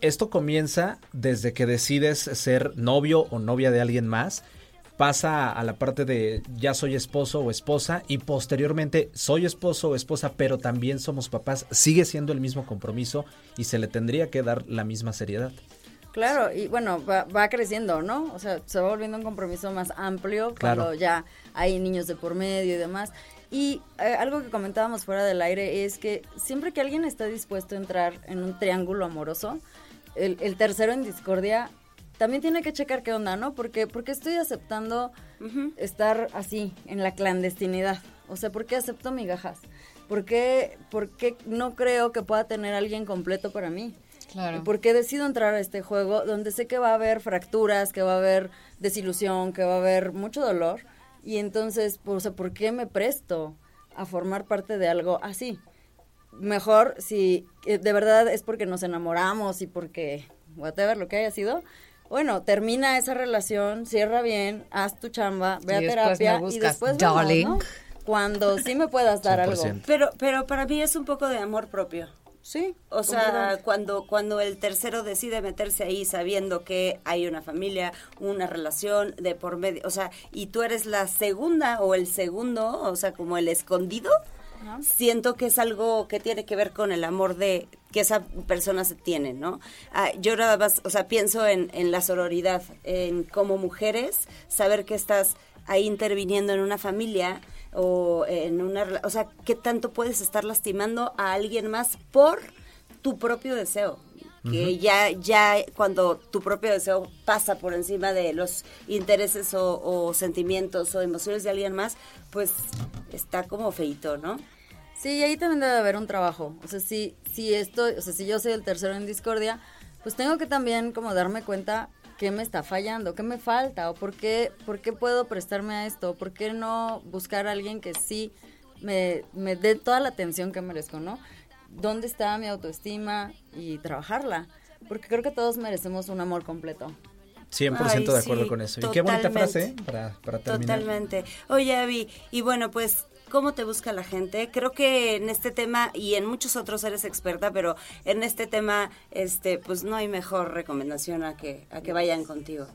esto comienza desde que decides ser novio o novia de alguien más, pasa a la parte de ya soy esposo o esposa y posteriormente soy esposo o esposa, pero también somos papás, sigue siendo el mismo compromiso y se le tendría que dar la misma seriedad. Claro, y bueno, va, va creciendo, ¿no? O sea, se va volviendo un compromiso más amplio Claro. cuando ya hay niños de por medio y demás. Y eh, algo que comentábamos fuera del aire es que siempre que alguien está dispuesto a entrar en un triángulo amoroso, el, el tercero en discordia también tiene que checar qué onda, ¿no? Porque, porque estoy aceptando estar así, en la clandestinidad. O sea, ¿por qué acepto migajas? ¿Por qué, ¿Por qué no creo que pueda tener alguien completo para mí? Claro. Porque decido entrar a este juego donde sé que va a haber fracturas, que va a haber desilusión, que va a haber mucho dolor. Y entonces, pues, o sea, ¿por qué me presto a formar parte de algo así? Mejor si eh, de verdad es porque nos enamoramos y porque, whatever, lo que haya sido. Bueno, termina esa relación, cierra bien, haz tu chamba, ve Y a después me terapia y buscas, después darling. ¿no? Cuando sí me puedas dar algo. 100%. Pero, pero para mí es un poco de amor propio. Sí. O sea, cuando, cuando el tercero decide meterse ahí sabiendo que hay una familia, una relación de por medio, o sea, y tú eres la segunda o el segundo, o sea, como el escondido, siento que es algo que tiene que ver con el amor de que esa persona se tiene, ¿no? Ah, yo nada más, o sea, pienso en, en la sororidad, en como mujeres, saber que estás ahí interviniendo en una familia o en una, o sea, qué tanto puedes estar lastimando a alguien más por tu propio deseo. Que ya, ya cuando tu propio deseo pasa por encima de los intereses o, o sentimientos o emociones de alguien más, pues está como feito, ¿no? Sí, ahí también debe haber un trabajo. O sea, si, si estoy, o sea, si yo soy el tercero en discordia, pues tengo que también como darme cuenta qué me está fallando, qué me falta, o por qué, por qué puedo prestarme a esto, por qué no buscar a alguien que sí me, me dé toda la atención que merezco, ¿no? ¿Dónde está mi autoestima y trabajarla? Porque creo que todos merecemos un amor completo. 100% Ay, de acuerdo sí, con eso. Y qué bonita frase ¿eh? para, para terminar. Totalmente. Oye, Avi, y bueno, pues, ¿cómo te busca la gente? Creo que en este tema y en muchos otros eres experta, pero en este tema, este, pues no hay mejor recomendación a que, a que vayan contigo.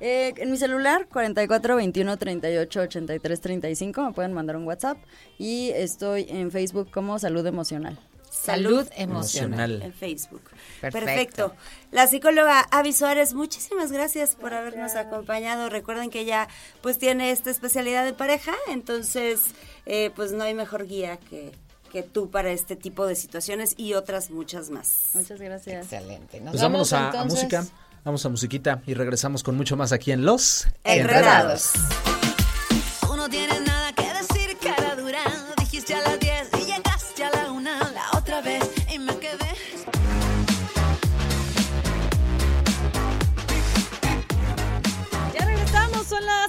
Eh, en mi celular, 44 21 38 83 35, me pueden mandar un WhatsApp. Y estoy en Facebook como Salud Emocional. Salud emocional. En Facebook. Perfecto. Perfecto. La psicóloga Avi Suárez, muchísimas gracias por habernos acompañado. Recuerden que ella pues tiene esta especialidad de pareja, entonces eh, pues no hay mejor guía que, que tú para este tipo de situaciones y otras muchas más. Muchas gracias. Excelente. Nos Pues vámonos a, música. Vamos a musiquita y regresamos con mucho más aquí en Los Enredados. Tú no tienes nada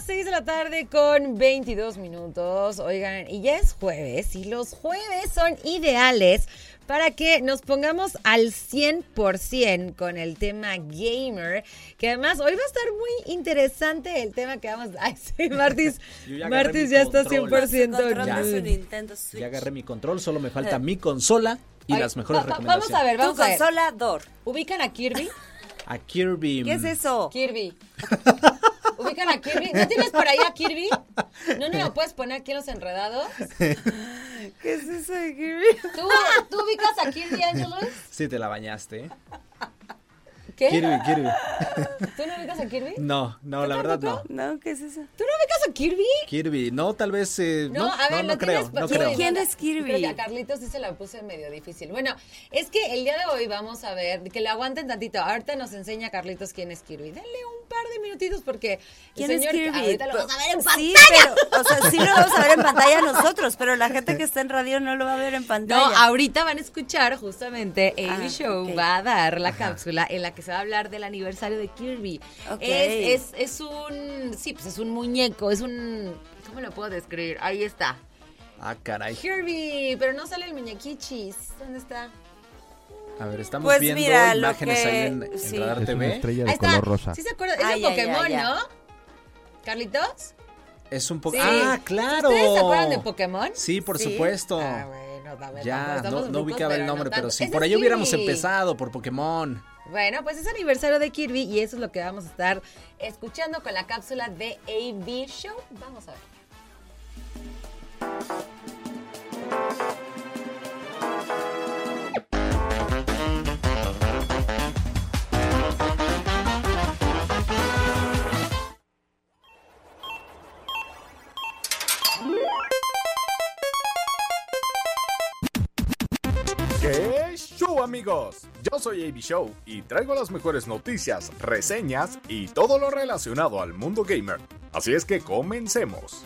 6 de la tarde con 22 minutos. Oigan, y ya es jueves y los jueves son ideales para que nos pongamos al 100% con el tema gamer, que además hoy va a estar muy interesante el tema que vamos... Ay, sí, Martis, Yo ya agarré Martis ya está control. 100% Control Ya. de su Nintendo Switch. Ya agarré mi control, solo me falta mi consola y Ay, las mejores va- va- recomendaciones. Vamos a ver, Tu vamos a ver. consola Dor. ¿Ubican a Kirby? A Kirby. ¿Qué es eso? Kirby. ¿Ubican a Kirby? ¿No tienes por ahí a Kirby? ¿No no lo puedes poner aquí en los enredados? ¿Qué es eso de Kirby? ¿Tú, ¿tú ubicas a Kirby, Angelus? Sí, te la bañaste, ¿eh? ¿Qué? Kirby, Kirby. ¿Tú no ubicas a Kirby? No, no, la verdad no. No, ¿qué es eso? ¿Tú no ubicas a Kirby? Kirby, no, tal vez. eh, no, a ver, no, no creo, tienes- no creo. ¿Quién no, es Kirby? Creo que a Carlitos sí se la puse medio difícil. Bueno, es que el día de hoy vamos a ver, que le aguanten tantito. Ahorita nos enseña Carlitos quién es Kirby. Denle un par de minutitos porque el ¿Quién es señor Kirby? ahorita lo vamos a ver en pantalla. Sí, pero, o sea, sí lo vamos a ver en pantalla nosotros, pero la gente que está en radio no lo va a ver en No, pantalla. ahorita van a escuchar justamente Amy Ah, Show va a dar la cápsula en la que se va a hablar del aniversario de Kirby. Es, es, es un, sí, pues es un muñeco, es un, ¿cómo lo puedo describir? Ahí está. Ah, caray. Kirby, pero no sale el muñequichis. ¿Dónde está? A ver, estamos Pues viendo mira, imágenes que- ahí en, en sí. Radar Es una TV. estrella Ahí de está. color rosa. ¿Sí se acuerdan? Es de ya, ya, Pokémon. ¿no? ¿Carlitos? Es un. Sí. Ah, claro. ¿Ustedes se acuerdan de Pokémon? Sí, por Sí. supuesto. Ah, bueno, ya, no, no ubicaba el pero no nombre, pero si por ahí hubiéramos empezado por Pokémon. Bueno, pues es aniversario de Kirby y eso es lo que vamos a estar escuchando con la cápsula de AB Show. Vamos a ver. Amigos? Yo soy AB Show y traigo las mejores noticias, reseñas y todo lo relacionado al mundo gamer. Así es que comencemos.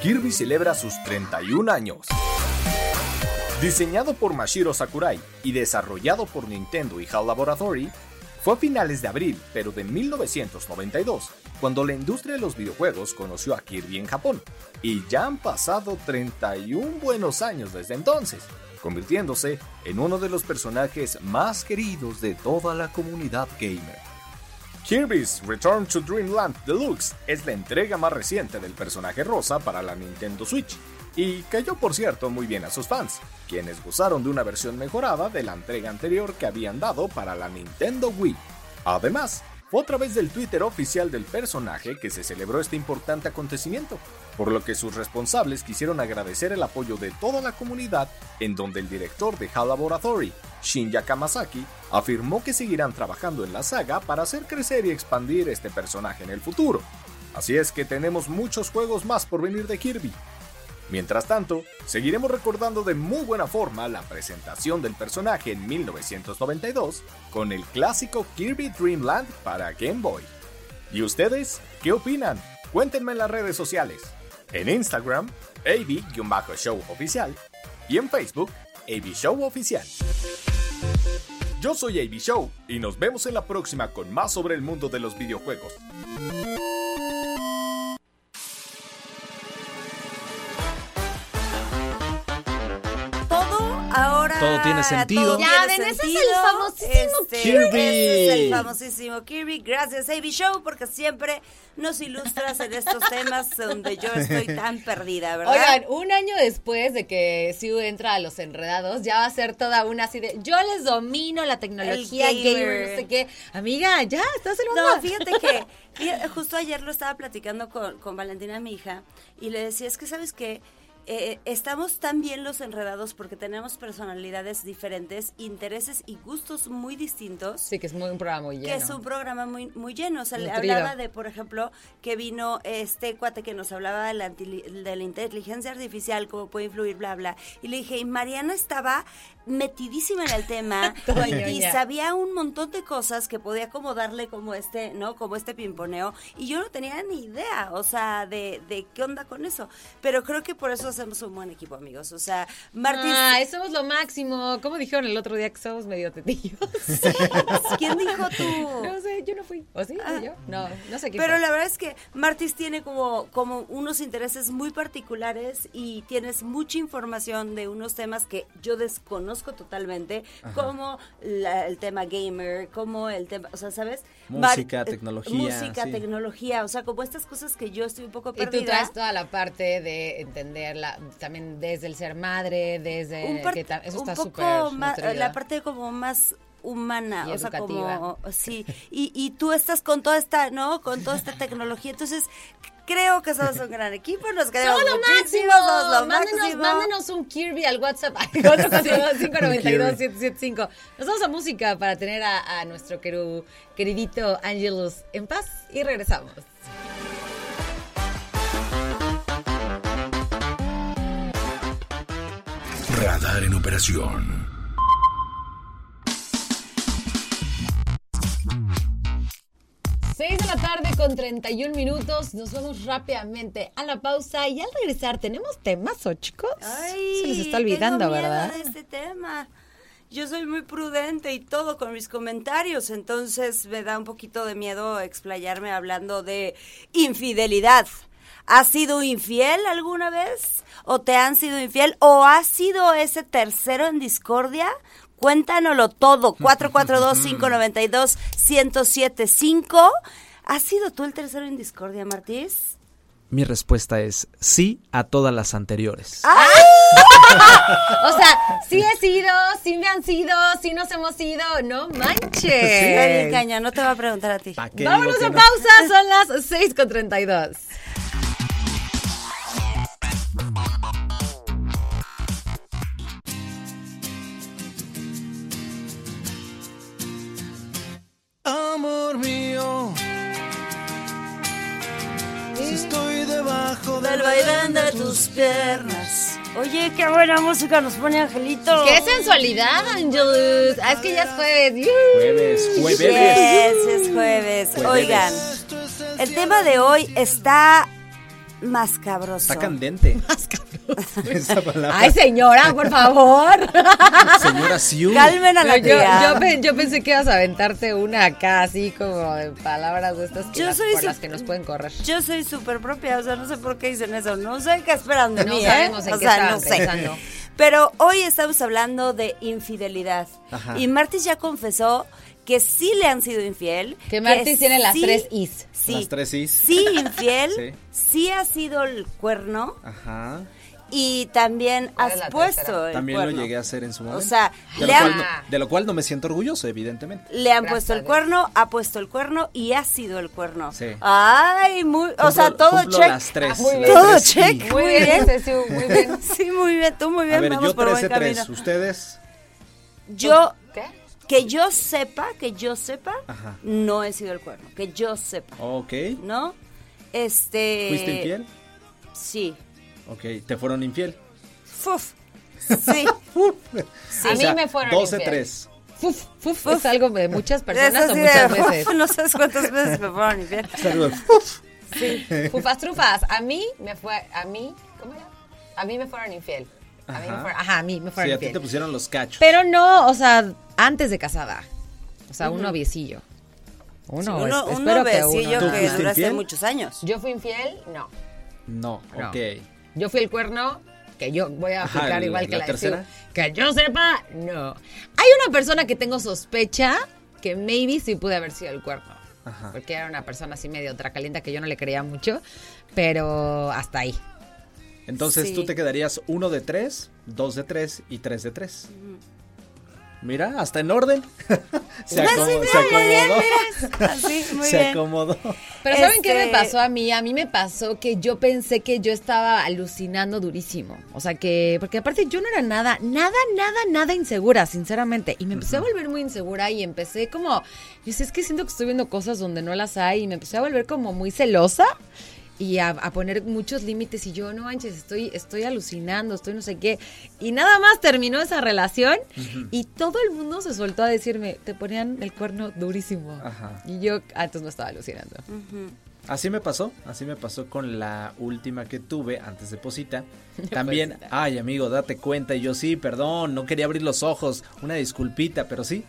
Kirby celebra sus 31 años. Diseñado por Mashiro Sakurai y desarrollado por Nintendo y HAL Laboratory, fue a finales de abril, pero de 1992, cuando la industria de los videojuegos conoció a Kirby en Japón, y ya han pasado 31 buenos años desde entonces, convirtiéndose en uno de los personajes más queridos de toda la comunidad gamer. Kirby's Return to Dreamland Deluxe es la entrega más reciente del personaje rosa para la Nintendo Switch, y cayó por cierto muy bien a sus fans, quienes gozaron de una versión mejorada de la entrega anterior que habían dado para la Nintendo Wii. Además, fue a través del Twitter oficial del personaje que se celebró este importante acontecimiento, por lo que sus responsables quisieron agradecer el apoyo de toda la comunidad, en donde el director de HAL Laboratory, Shinya Kamasaki, afirmó que seguirán trabajando en la saga para hacer crecer y expandir este personaje en el futuro. Así es que tenemos muchos juegos más por venir de Kirby. Mientras tanto, seguiremos recordando de muy buena forma la presentación del personaje en 1992 con el clásico Kirby Dream Land para Game Boy. ¿Y ustedes qué opinan? Cuéntenme en las redes sociales. En Instagram, AB-Show Oficial y en Facebook, AB Show Oficial. Yo soy AB Show y nos vemos en la próxima con más sobre el mundo de los videojuegos. Todo tiene sentido. todo Ya, tiene ven, ese es el sentido. famosísimo Este, Kirby. ese es el famosísimo Kirby. Gracias, AB Show, porque siempre nos ilustras en estos temas donde yo estoy tan perdida, ¿verdad? Oigan, un año después de que Siu entra a los enredados, ya va a ser toda una así de yo les domino la tecnología El gamer, gamer. no sé qué. Amiga, ya, estás en No, fíjate que fíjate, justo ayer lo estaba platicando con, con Valentina, mi hija, y le decía, es que sabes que estamos tan bien los enredados porque tenemos personalidades diferentes, intereses y gustos muy distintos. Sí, que es muy un programa muy lleno. Que es un programa muy muy lleno. O sea, le hablaba de, por ejemplo, que vino este cuate que nos hablaba de la, antili- de la inteligencia artificial, cómo puede influir, bla, bla. Y le dije, y Mariana estaba metidísima en el tema y, sabía un montón de cosas que podía como darle como este, ¿no? Como este pimponeo. Y yo no tenía ni idea, o sea, de, de qué onda con eso. Pero creo que por eso hacemos un buen equipo, amigos. O sea, Martín, Ay, somos lo máximo. ¿Cómo dijeron el otro día que somos medio tetillos? ¿quién dijo tú? No sé, yo no fui. ¿O sí? Ah. ¿Yo? No, no sé quién Pero fue. la verdad es que Martis tiene como, como unos intereses muy particulares y tienes mucha información de unos temas que yo desconozco totalmente, como la- el tema gamer, como el tema, o sea, ¿sabes? Música, tecnología, Música, sí. tecnología, o sea, como estas cosas que yo estoy un poco Y tú traes toda la parte de entenderla también desde el ser madre, desde un, que eso un está súper la parte como más humana, Y o sea, educativa. como, sí, y, y tú estás con toda esta, ¿no? Con toda esta tecnología, entonces creo que somos un gran equipo, nos queremos ¡Somos lo muchísimo, máximo! somos lo mándenos, máximo. mándenos un Kirby al WhatsApp al 442-592-775. Nos vamos a música para tener a, a nuestro queru- queridito Angelus en paz y regresamos. Radar en operación. Con 31 minutos. Nos vamos rápidamente a la pausa y al regresar tenemos temas, ¿o chicos? Ay, Se les está olvidando, tengo miedo ¿verdad? de este tema. Yo soy muy prudente y todo con mis comentarios, entonces me da un poquito de miedo explayarme hablando de infidelidad. ¿Has sido infiel alguna vez? ¿O te han sido infiel? ¿O has sido ese tercero en discordia? Cuéntanoslo todo. 442-592-1075. ¿Has sido tú el tercero en discordia, Martís? Mi respuesta es sí a todas las anteriores. O sea, sí he sido, sí me han sido, sí nos hemos ido, no manches. Bien, caña, no te va a preguntar a ti. ¿Pa' qué Vámonos a no? pausa, son las 6 debajo del vaivén de tus piernas. Oye, qué buena música nos pone Angelito. ¡Qué sensualidad, Angelus! Ah, es que ya es jueves. Jueves, jueves. Yes, es jueves. Jueves. Oigan, el tema de hoy está mascabroso. Está candente. Esa palabra. Ay, señora, por favor. Señora Siu. Calmen a la yo, tía. yo pe- yo pensé que ibas a aventarte una acá, así como de palabras de estas que Yo las- soy por su- las que nos pueden correr. Yo soy súper propia, o sea, no sé por qué dicen eso. No sé qué esperan de No mí, sabemos ¿eh? en o qué sea, no sé. pensando. Pero hoy estamos hablando de infidelidad. Ajá. Y Martis ya confesó que sí le han sido infiel. Que Martis tiene las tres is. Sí, Las tres is. Sí, infiel. Sí. sí. ha sido el cuerno. Ajá. Y también ¿Cuál es has puesto el También cuerno. lo llegué a hacer en su momento. O sea, de, le lo han, cual no, de lo cual no me siento orgulloso, evidentemente. le han Gracias puesto el cuerno, ha puesto el cuerno y ha sido el cuerno. Sí. Ay, muy, o Cumplo- sea, todo check. las tres. Ah, muy las bien. Todo tres sí. check. Muy bien, Ceciu, muy bien. Sí, muy bien, tú muy bien, A ver, vamos yo por buen 13-3. camino. ¿Ustedes? Yo, ¿Qué? que yo sepa, que yo sepa, Ajá. no he sido el cuerno, que yo sepa, Ok. ¿no? Este... ¿Fuiste infiel? Sí. Ok. ¿Te fueron infiel? Fuf. Sí. A mí me fueron 12-3. Fuf, fuf, es algo de muchas personas o muchas de, veces. uf, no sabes cuántas veces me fueron infiel. Saludos. Fufas trufas. A mí me fue, a mí, ¿cómo era? A mí me fueron infiel. A mí me Ajá. fueron, ajá, a mí me Sí, fueron a ti te infiel. pusieron los cachos. Pero no, o sea, antes de casada. O sea, un noviecillo. Uno, uno es- uno espero que uno. ¿Tú que fuiste duraste infiel? muchos años. Yo fui infiel, no. No, No. ok. Yo fui el cuerno, que yo voy a aplicar igual que la la, tercera. Que yo sepa, no. Hay una persona que tengo sospecha que maybe sí pude haber sido el cuerno. Ajá. Porque era una persona así medio tracalienta que yo no le creía mucho, pero hasta ahí. Entonces Sí. tú te quedarías uno de tres, dos de tres y tres de tres. Mira, hasta en orden. se, Pues acomodó, se mira, muy bien, acomodó. mira. Así, muy se bien. acomodó. Pero ¿saben qué me Este- pasó a mí? A mí me pasó que yo pensé que yo estaba alucinando durísimo. O sea que, porque aparte yo no era nada, nada, nada, nada insegura, sinceramente. Y me empecé a volver muy insegura y empecé como, yo sé, es que siento que estoy viendo cosas donde no las hay y me empecé a volver como muy celosa. Y a, a poner muchos límites y yo, no manches, estoy, estoy alucinando, estoy no sé qué. Y nada más terminó esa relación y todo el mundo se soltó a decirme, te ponían el cuerno durísimo. Ajá. Y yo antes no estaba alucinando. Así me pasó, así me pasó con la última que tuve antes de Posita. También, ay amigo, date cuenta. Y yo sí, perdón, no quería abrir los ojos. Una disculpita, pero sí,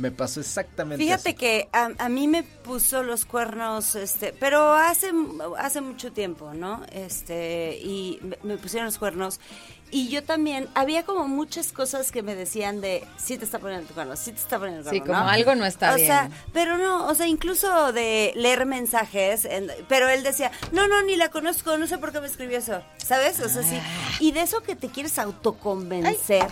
me pasó exactamente Fíjate así. que a, a mí me puso los cuernos, este, pero hace, hace mucho tiempo, ¿no? Este, y me, me pusieron los cuernos. Y yo también, había como muchas cosas que me decían de, sí te está poniendo tu cuerno, sí te está poniendo el cuerno, Sí, como ¿no? algo no está o bien. sea, pero no, o sea, incluso de leer mensajes, en- pero él decía, no, no, ni la conozco, no sé por qué me escribió eso, ¿sabes? O sea, sí. Ah. Y de eso que te quieres autoconvencer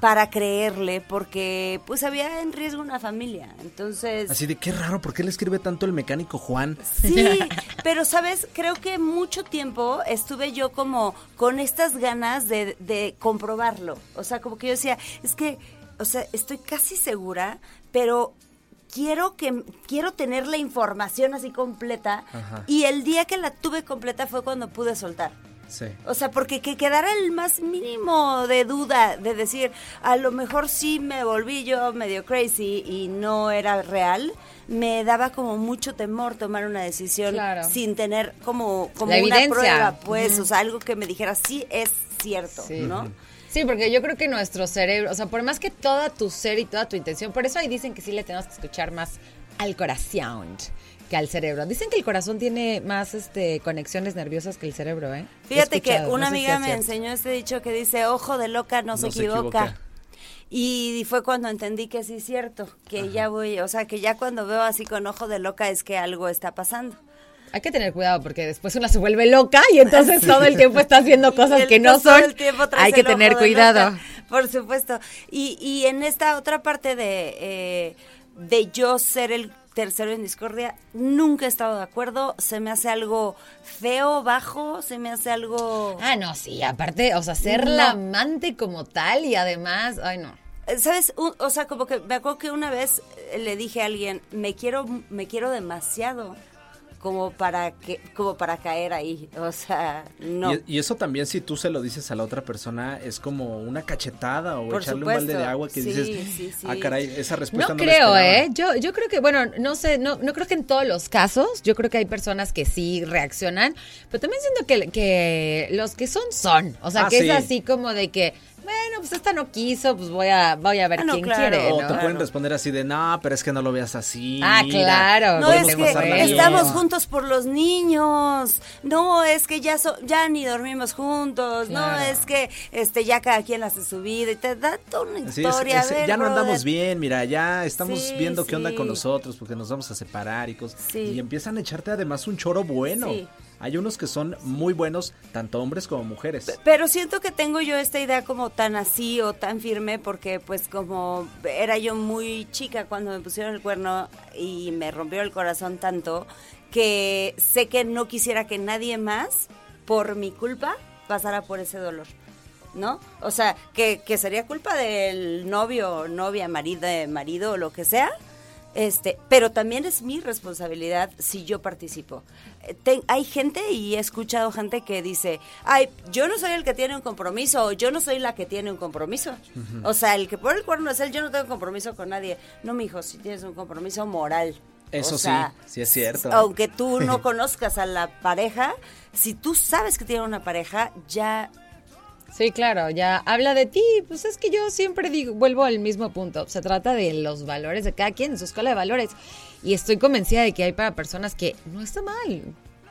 para creerle, porque pues había en riesgo una familia, entonces... Así de qué raro, ¿por qué le escribe tanto el mecánico Juan? Sí, pero sabes, creo que mucho tiempo estuve yo como con estas ganas de, de comprobarlo. O sea, como que yo decía, es que, o sea, estoy casi segura, pero quiero que quiero tener la información así completa. Ajá. Y el día que la tuve completa fue cuando pude soltar. Sí. O sea, porque que quedara el más mínimo de duda de decir, a lo mejor sí me volví yo medio crazy y no era real, me daba como mucho temor tomar una decisión Claro. sin tener como, como La una evidencia. prueba, pues, o sea, algo que me dijera sí es cierto, Sí. ¿no? Sí, porque yo creo que nuestro cerebro, o sea, por más que toda tu ser y toda tu intención, por eso ahí dicen que sí le tenemos que escuchar más al corazón que al cerebro. Dicen que el corazón tiene más este conexiones nerviosas que el cerebro, ¿eh? Fíjate que una no sé si amiga me enseñó este dicho que dice, ojo de loca no, se, No se equivoca. equivoca. Y fue cuando entendí que sí es cierto, que ya voy, o sea, que ya cuando veo así con ojo de loca es que algo está pasando. Hay que tener cuidado porque después una se vuelve loca y entonces todo el tiempo está haciendo cosas que no todo son. el tiempo traes Hay que tener cuidado. loca, por supuesto. Y, y en esta otra parte de, eh, de yo ser el tercero en discordia, nunca he estado de acuerdo. Se me hace algo feo, bajo, se me hace algo... Ah, no, sí, aparte, o sea, ser No. la amante como tal y además, ay no. ¿Sabes? O sea, como que me acuerdo que una vez eh, le dije a alguien, me quiero, me quiero demasiado como para que, como para caer ahí. O sea, no. Y, y eso también si tú se lo dices a la otra persona es como una cachetada o Por echarle un balde de agua que Sí, dices, sí, sí. ah caray, esa No respuesta no, la creo, esperaba". ¿eh? Yo, yo creo que, bueno, no sé, no, no creo que en todos los casos, yo creo que hay personas que sí reaccionan, pero también siento que, que los que son, son. O sea, Ah, que sí. es así como de que, bueno, pues esta no quiso, pues voy a, voy a ver Ah, no, quién claro. quiere, O ¿no? te pueden responder así de, no, pero es que no lo veas así. Ah, mira, claro. No es que pasarla bien". estamos juntos por los niños. No es que ya so- ya ni dormimos juntos. No es que este ya cada quien hace su vida y te da toda una Sí, es- historia. es- a ver, ya no brother. andamos bien, mira, ya estamos Sí, viendo qué onda con sí. nosotros porque nos vamos a separar y cosas. Sí. Y empiezan a echarte además un choro bueno. Sí. Hay unos que son muy buenos, tanto hombres como mujeres. Pero siento que tengo yo esta idea como tan así o tan firme porque pues como era yo muy chica cuando me pusieron el cuerno y me rompió el corazón tanto que sé que no quisiera que nadie más por mi culpa pasara por ese dolor. ¿No? O sea, que, que sería culpa del novio, novia, marido, marido o lo que sea, este, pero también es mi responsabilidad si yo participo. Eh, hay gente y he escuchado gente que dice, ay, yo no soy el que tiene un compromiso o yo no soy la que tiene un compromiso. O sea, el que pone el cuerno es él, yo no tengo compromiso con nadie. No, mi hijo, si tienes un compromiso moral. Eso O sea, sí, sí es cierto. Aunque tú no conozcas a la pareja, si tú sabes que tiene una pareja, ya Sí, claro, ya habla de ti. Pues es que yo siempre digo, vuelvo al mismo punto. Se trata de los valores de cada quien, su escala de valores. Y estoy convencida de que hay para personas que no está mal.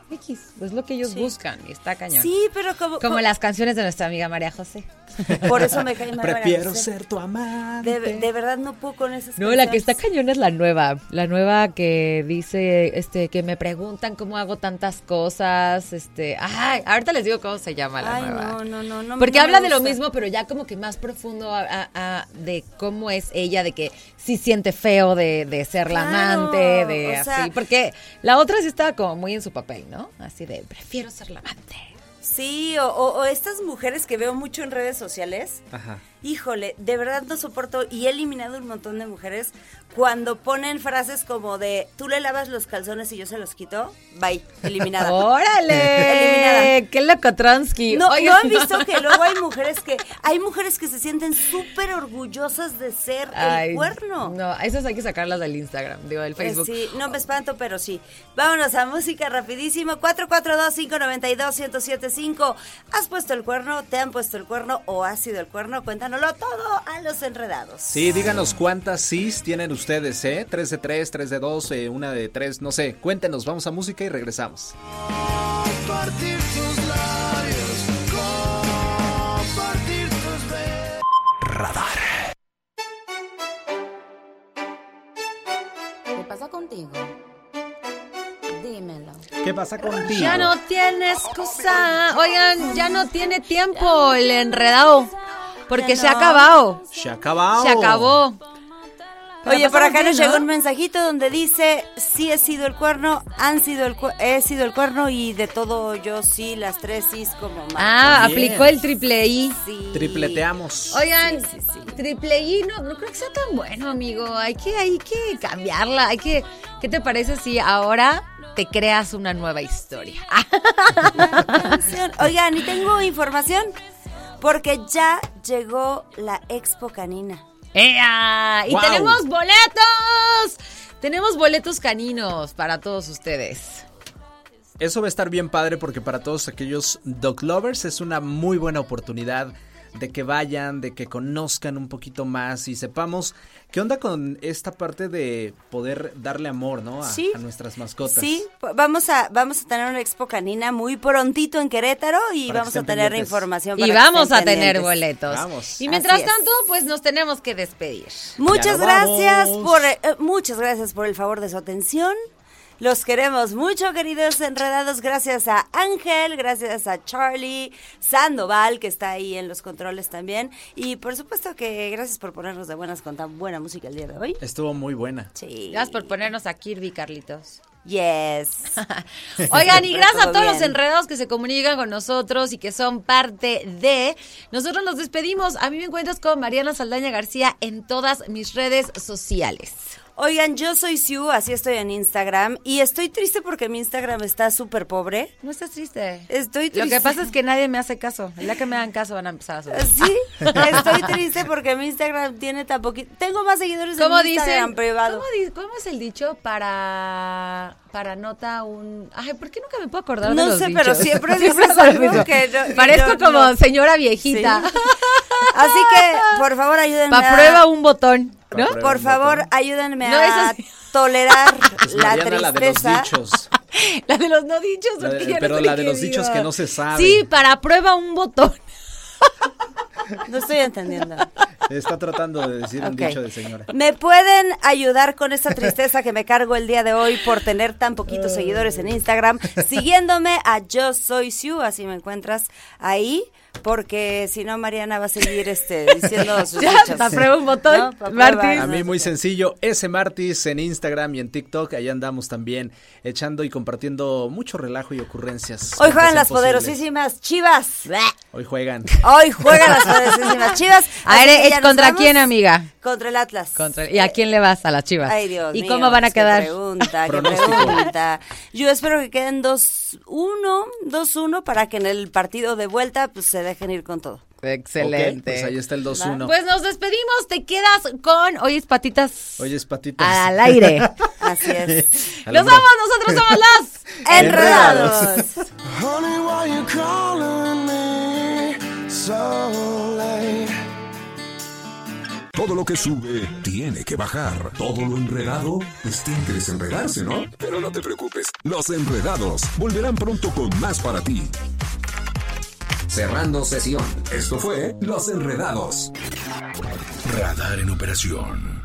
X, es lo que ellos Sí. buscan y está cañón. Sí, pero como... Como las canciones de nuestra amiga María José. Por eso me cae. María Prefiero José. ser tu amante. De, de verdad no puedo con esas No, la que está cañona es la nueva. La nueva que dice, este, que me preguntan cómo hago tantas cosas, este, ay, ahorita les digo cómo se llama la Ay, nueva. no, no, no, no. Porque no habla de lo mismo, pero ya como que más profundo a- a- a- de cómo es ella, de que sí siente feo de, de ser la amante, de así. sea- porque la otra sí estaba como muy en su papel, ¿no? Así de, prefiero ser la amante. Sí, o, o- o estas mujeres que veo mucho en redes sociales. Ajá. Híjole, de verdad no soporto y he eliminado un montón de mujeres cuando ponen frases como de tú le lavas los calzones y yo se los quito. Bye, eliminada. ¡Órale! Eliminada. ¡Qué loco, Tronsky! No, Oigan, ¿no han visto que luego hay mujeres que hay mujeres que se sienten súper orgullosas de ser Ay, el cuerno? No, esas hay que sacarlas del Instagram, digo, del Eh, Facebook. sí, no me espanto, pero sí. Vámonos a música rapidísimo. 442-592-1075. ¿Has puesto el cuerno? ¿Te han puesto el cuerno? ¿O has sido el cuerno? Cuéntanoslo todo a los enredados. Sí, díganos cuántas sís tienen ustedes, ¿eh? Tres de tres, tres de dos, eh, una de tres, no sé. Cuéntenos, vamos a música y regresamos. Radar. ¿Qué pasa contigo? Dímelo. ¿Qué pasa contigo? Ya no tiene excusa. Oigan, ya no tiene tiempo el enredado. Porque se ha acabado. Se acabó. Se acabó. Oye, por acá nos llegó un mensajito donde dice, sí he sido el cuerno, han sido el cu- he sido el cuerno y de todo yo sí, las tres sí como Marta. Ah, Bien. aplicó el triple I. Sí. Tripleteamos. Oigan, Sí, sí, sí. triple I no, no creo que sea tan bueno, amigo. Hay que, hay que cambiarla. Hay que. ¿Qué te parece si ahora te creas una nueva historia? Oigan, y tengo información porque ya llegó la Expo Canina. ¡Ea! Y tenemos boletos. Tenemos boletos caninos para todos ustedes. Eso va a estar bien padre porque para todos aquellos dog lovers es una muy buena oportunidad de que vayan, de que conozcan un poquito más y sepamos qué onda con esta parte de poder darle amor, ¿no? A, Sí. a nuestras mascotas. Sí, pues vamos a vamos a tener una Expo Canina muy prontito en Querétaro y Para vamos a tener pendientes. información. Y para vamos a tener boletos. Vamos. Y mientras tanto, pues nos tenemos que despedir. Muchas gracias vamos. por eh, muchas gracias por el favor de su atención. Los queremos mucho, queridos enredados. Gracias a Ángel, gracias a Charlie, Sandoval, que está ahí en los controles también. Y por supuesto que gracias por ponernos de buenas con tan buena música el día de hoy. Estuvo muy buena. Sí. Gracias por ponernos a Kirby, Carlitos. Yes. Oigan, y gracias a Todo todos los enredados que se comunican con nosotros y que son parte de. Nosotros nos despedimos. A mí me encuentras con Mariana Saldaña García en todas mis redes sociales. Oigan, yo soy Siu, así estoy en Instagram. Y estoy triste porque mi Instagram está súper pobre. No estás triste. Estoy triste. Lo que pasa es que nadie me hace caso. El día que me dan caso van a empezar a subir. Sí, estoy triste porque mi Instagram tiene tan poquito. Tengo más seguidores en ¿Cómo mi Instagram privado. ¿cómo, di- cómo es el dicho para para nota un Ay, ¿por qué nunca me puedo acordar de No los sé, pero dichos? siempre Siempre es algo que no- Parezco no- como no. señora viejita. Sí. Así que, por favor, ayúdenme Pa' a... prueba un botón, ¿no? Por favor, botón. ayúdenme No, a tolerar Pues la Mariana, la de los tristeza. dichos. La de los no dichos, La de- ya no pero sé la de los dichos que no se sabe. Sí, para prueba un botón. No estoy entendiendo. Está tratando de decir un dicho de señora. ¿Me pueden ayudar con esta tristeza que me cargo el día de hoy por tener tan poquitos seguidores en Instagram? Siguiéndome a Yo Soy Siu, así me encuentras ahí, porque si no Mariana va a seguir este, diciendo sus Ya, un botón, ¿No? Martis. A mí muy sencillo, ese Martis en Instagram y en TikTok, ahí andamos también echando y compartiendo mucho relajo y ocurrencias. Hoy juegan las poderosísimas Chivas. Hoy juegan. Hoy juegan las poderosísimas Chivas. A ver, que ya ¿es nos contra quién, amiga? Contra el Atlas. Contra- ¿Y a quién le vas? A las chivas. Ay, Dios ¿Y mío, cómo van a pues, qué quedar? pregunta, qué Pronóstico. pregunta. Yo espero que queden 2-1, 2-1 para que en el partido de vuelta pues se dejen ir con todo. Excelente. Pues ahí está el 2-1. Pues nos despedimos, te quedas con Hoy es patitas Oye, es patitas. al aire. Así es. Los vamos, nosotros somos las Enredados. Honey, why you calling me so late? Todo lo que sube tiene que bajar. Todo lo enredado, pues tiene que desenredarse, ¿no? Pero no te preocupes. Los enredados volverán pronto con más para ti. Cerrando sesión. Esto fue Los Enredados. Radar en operación.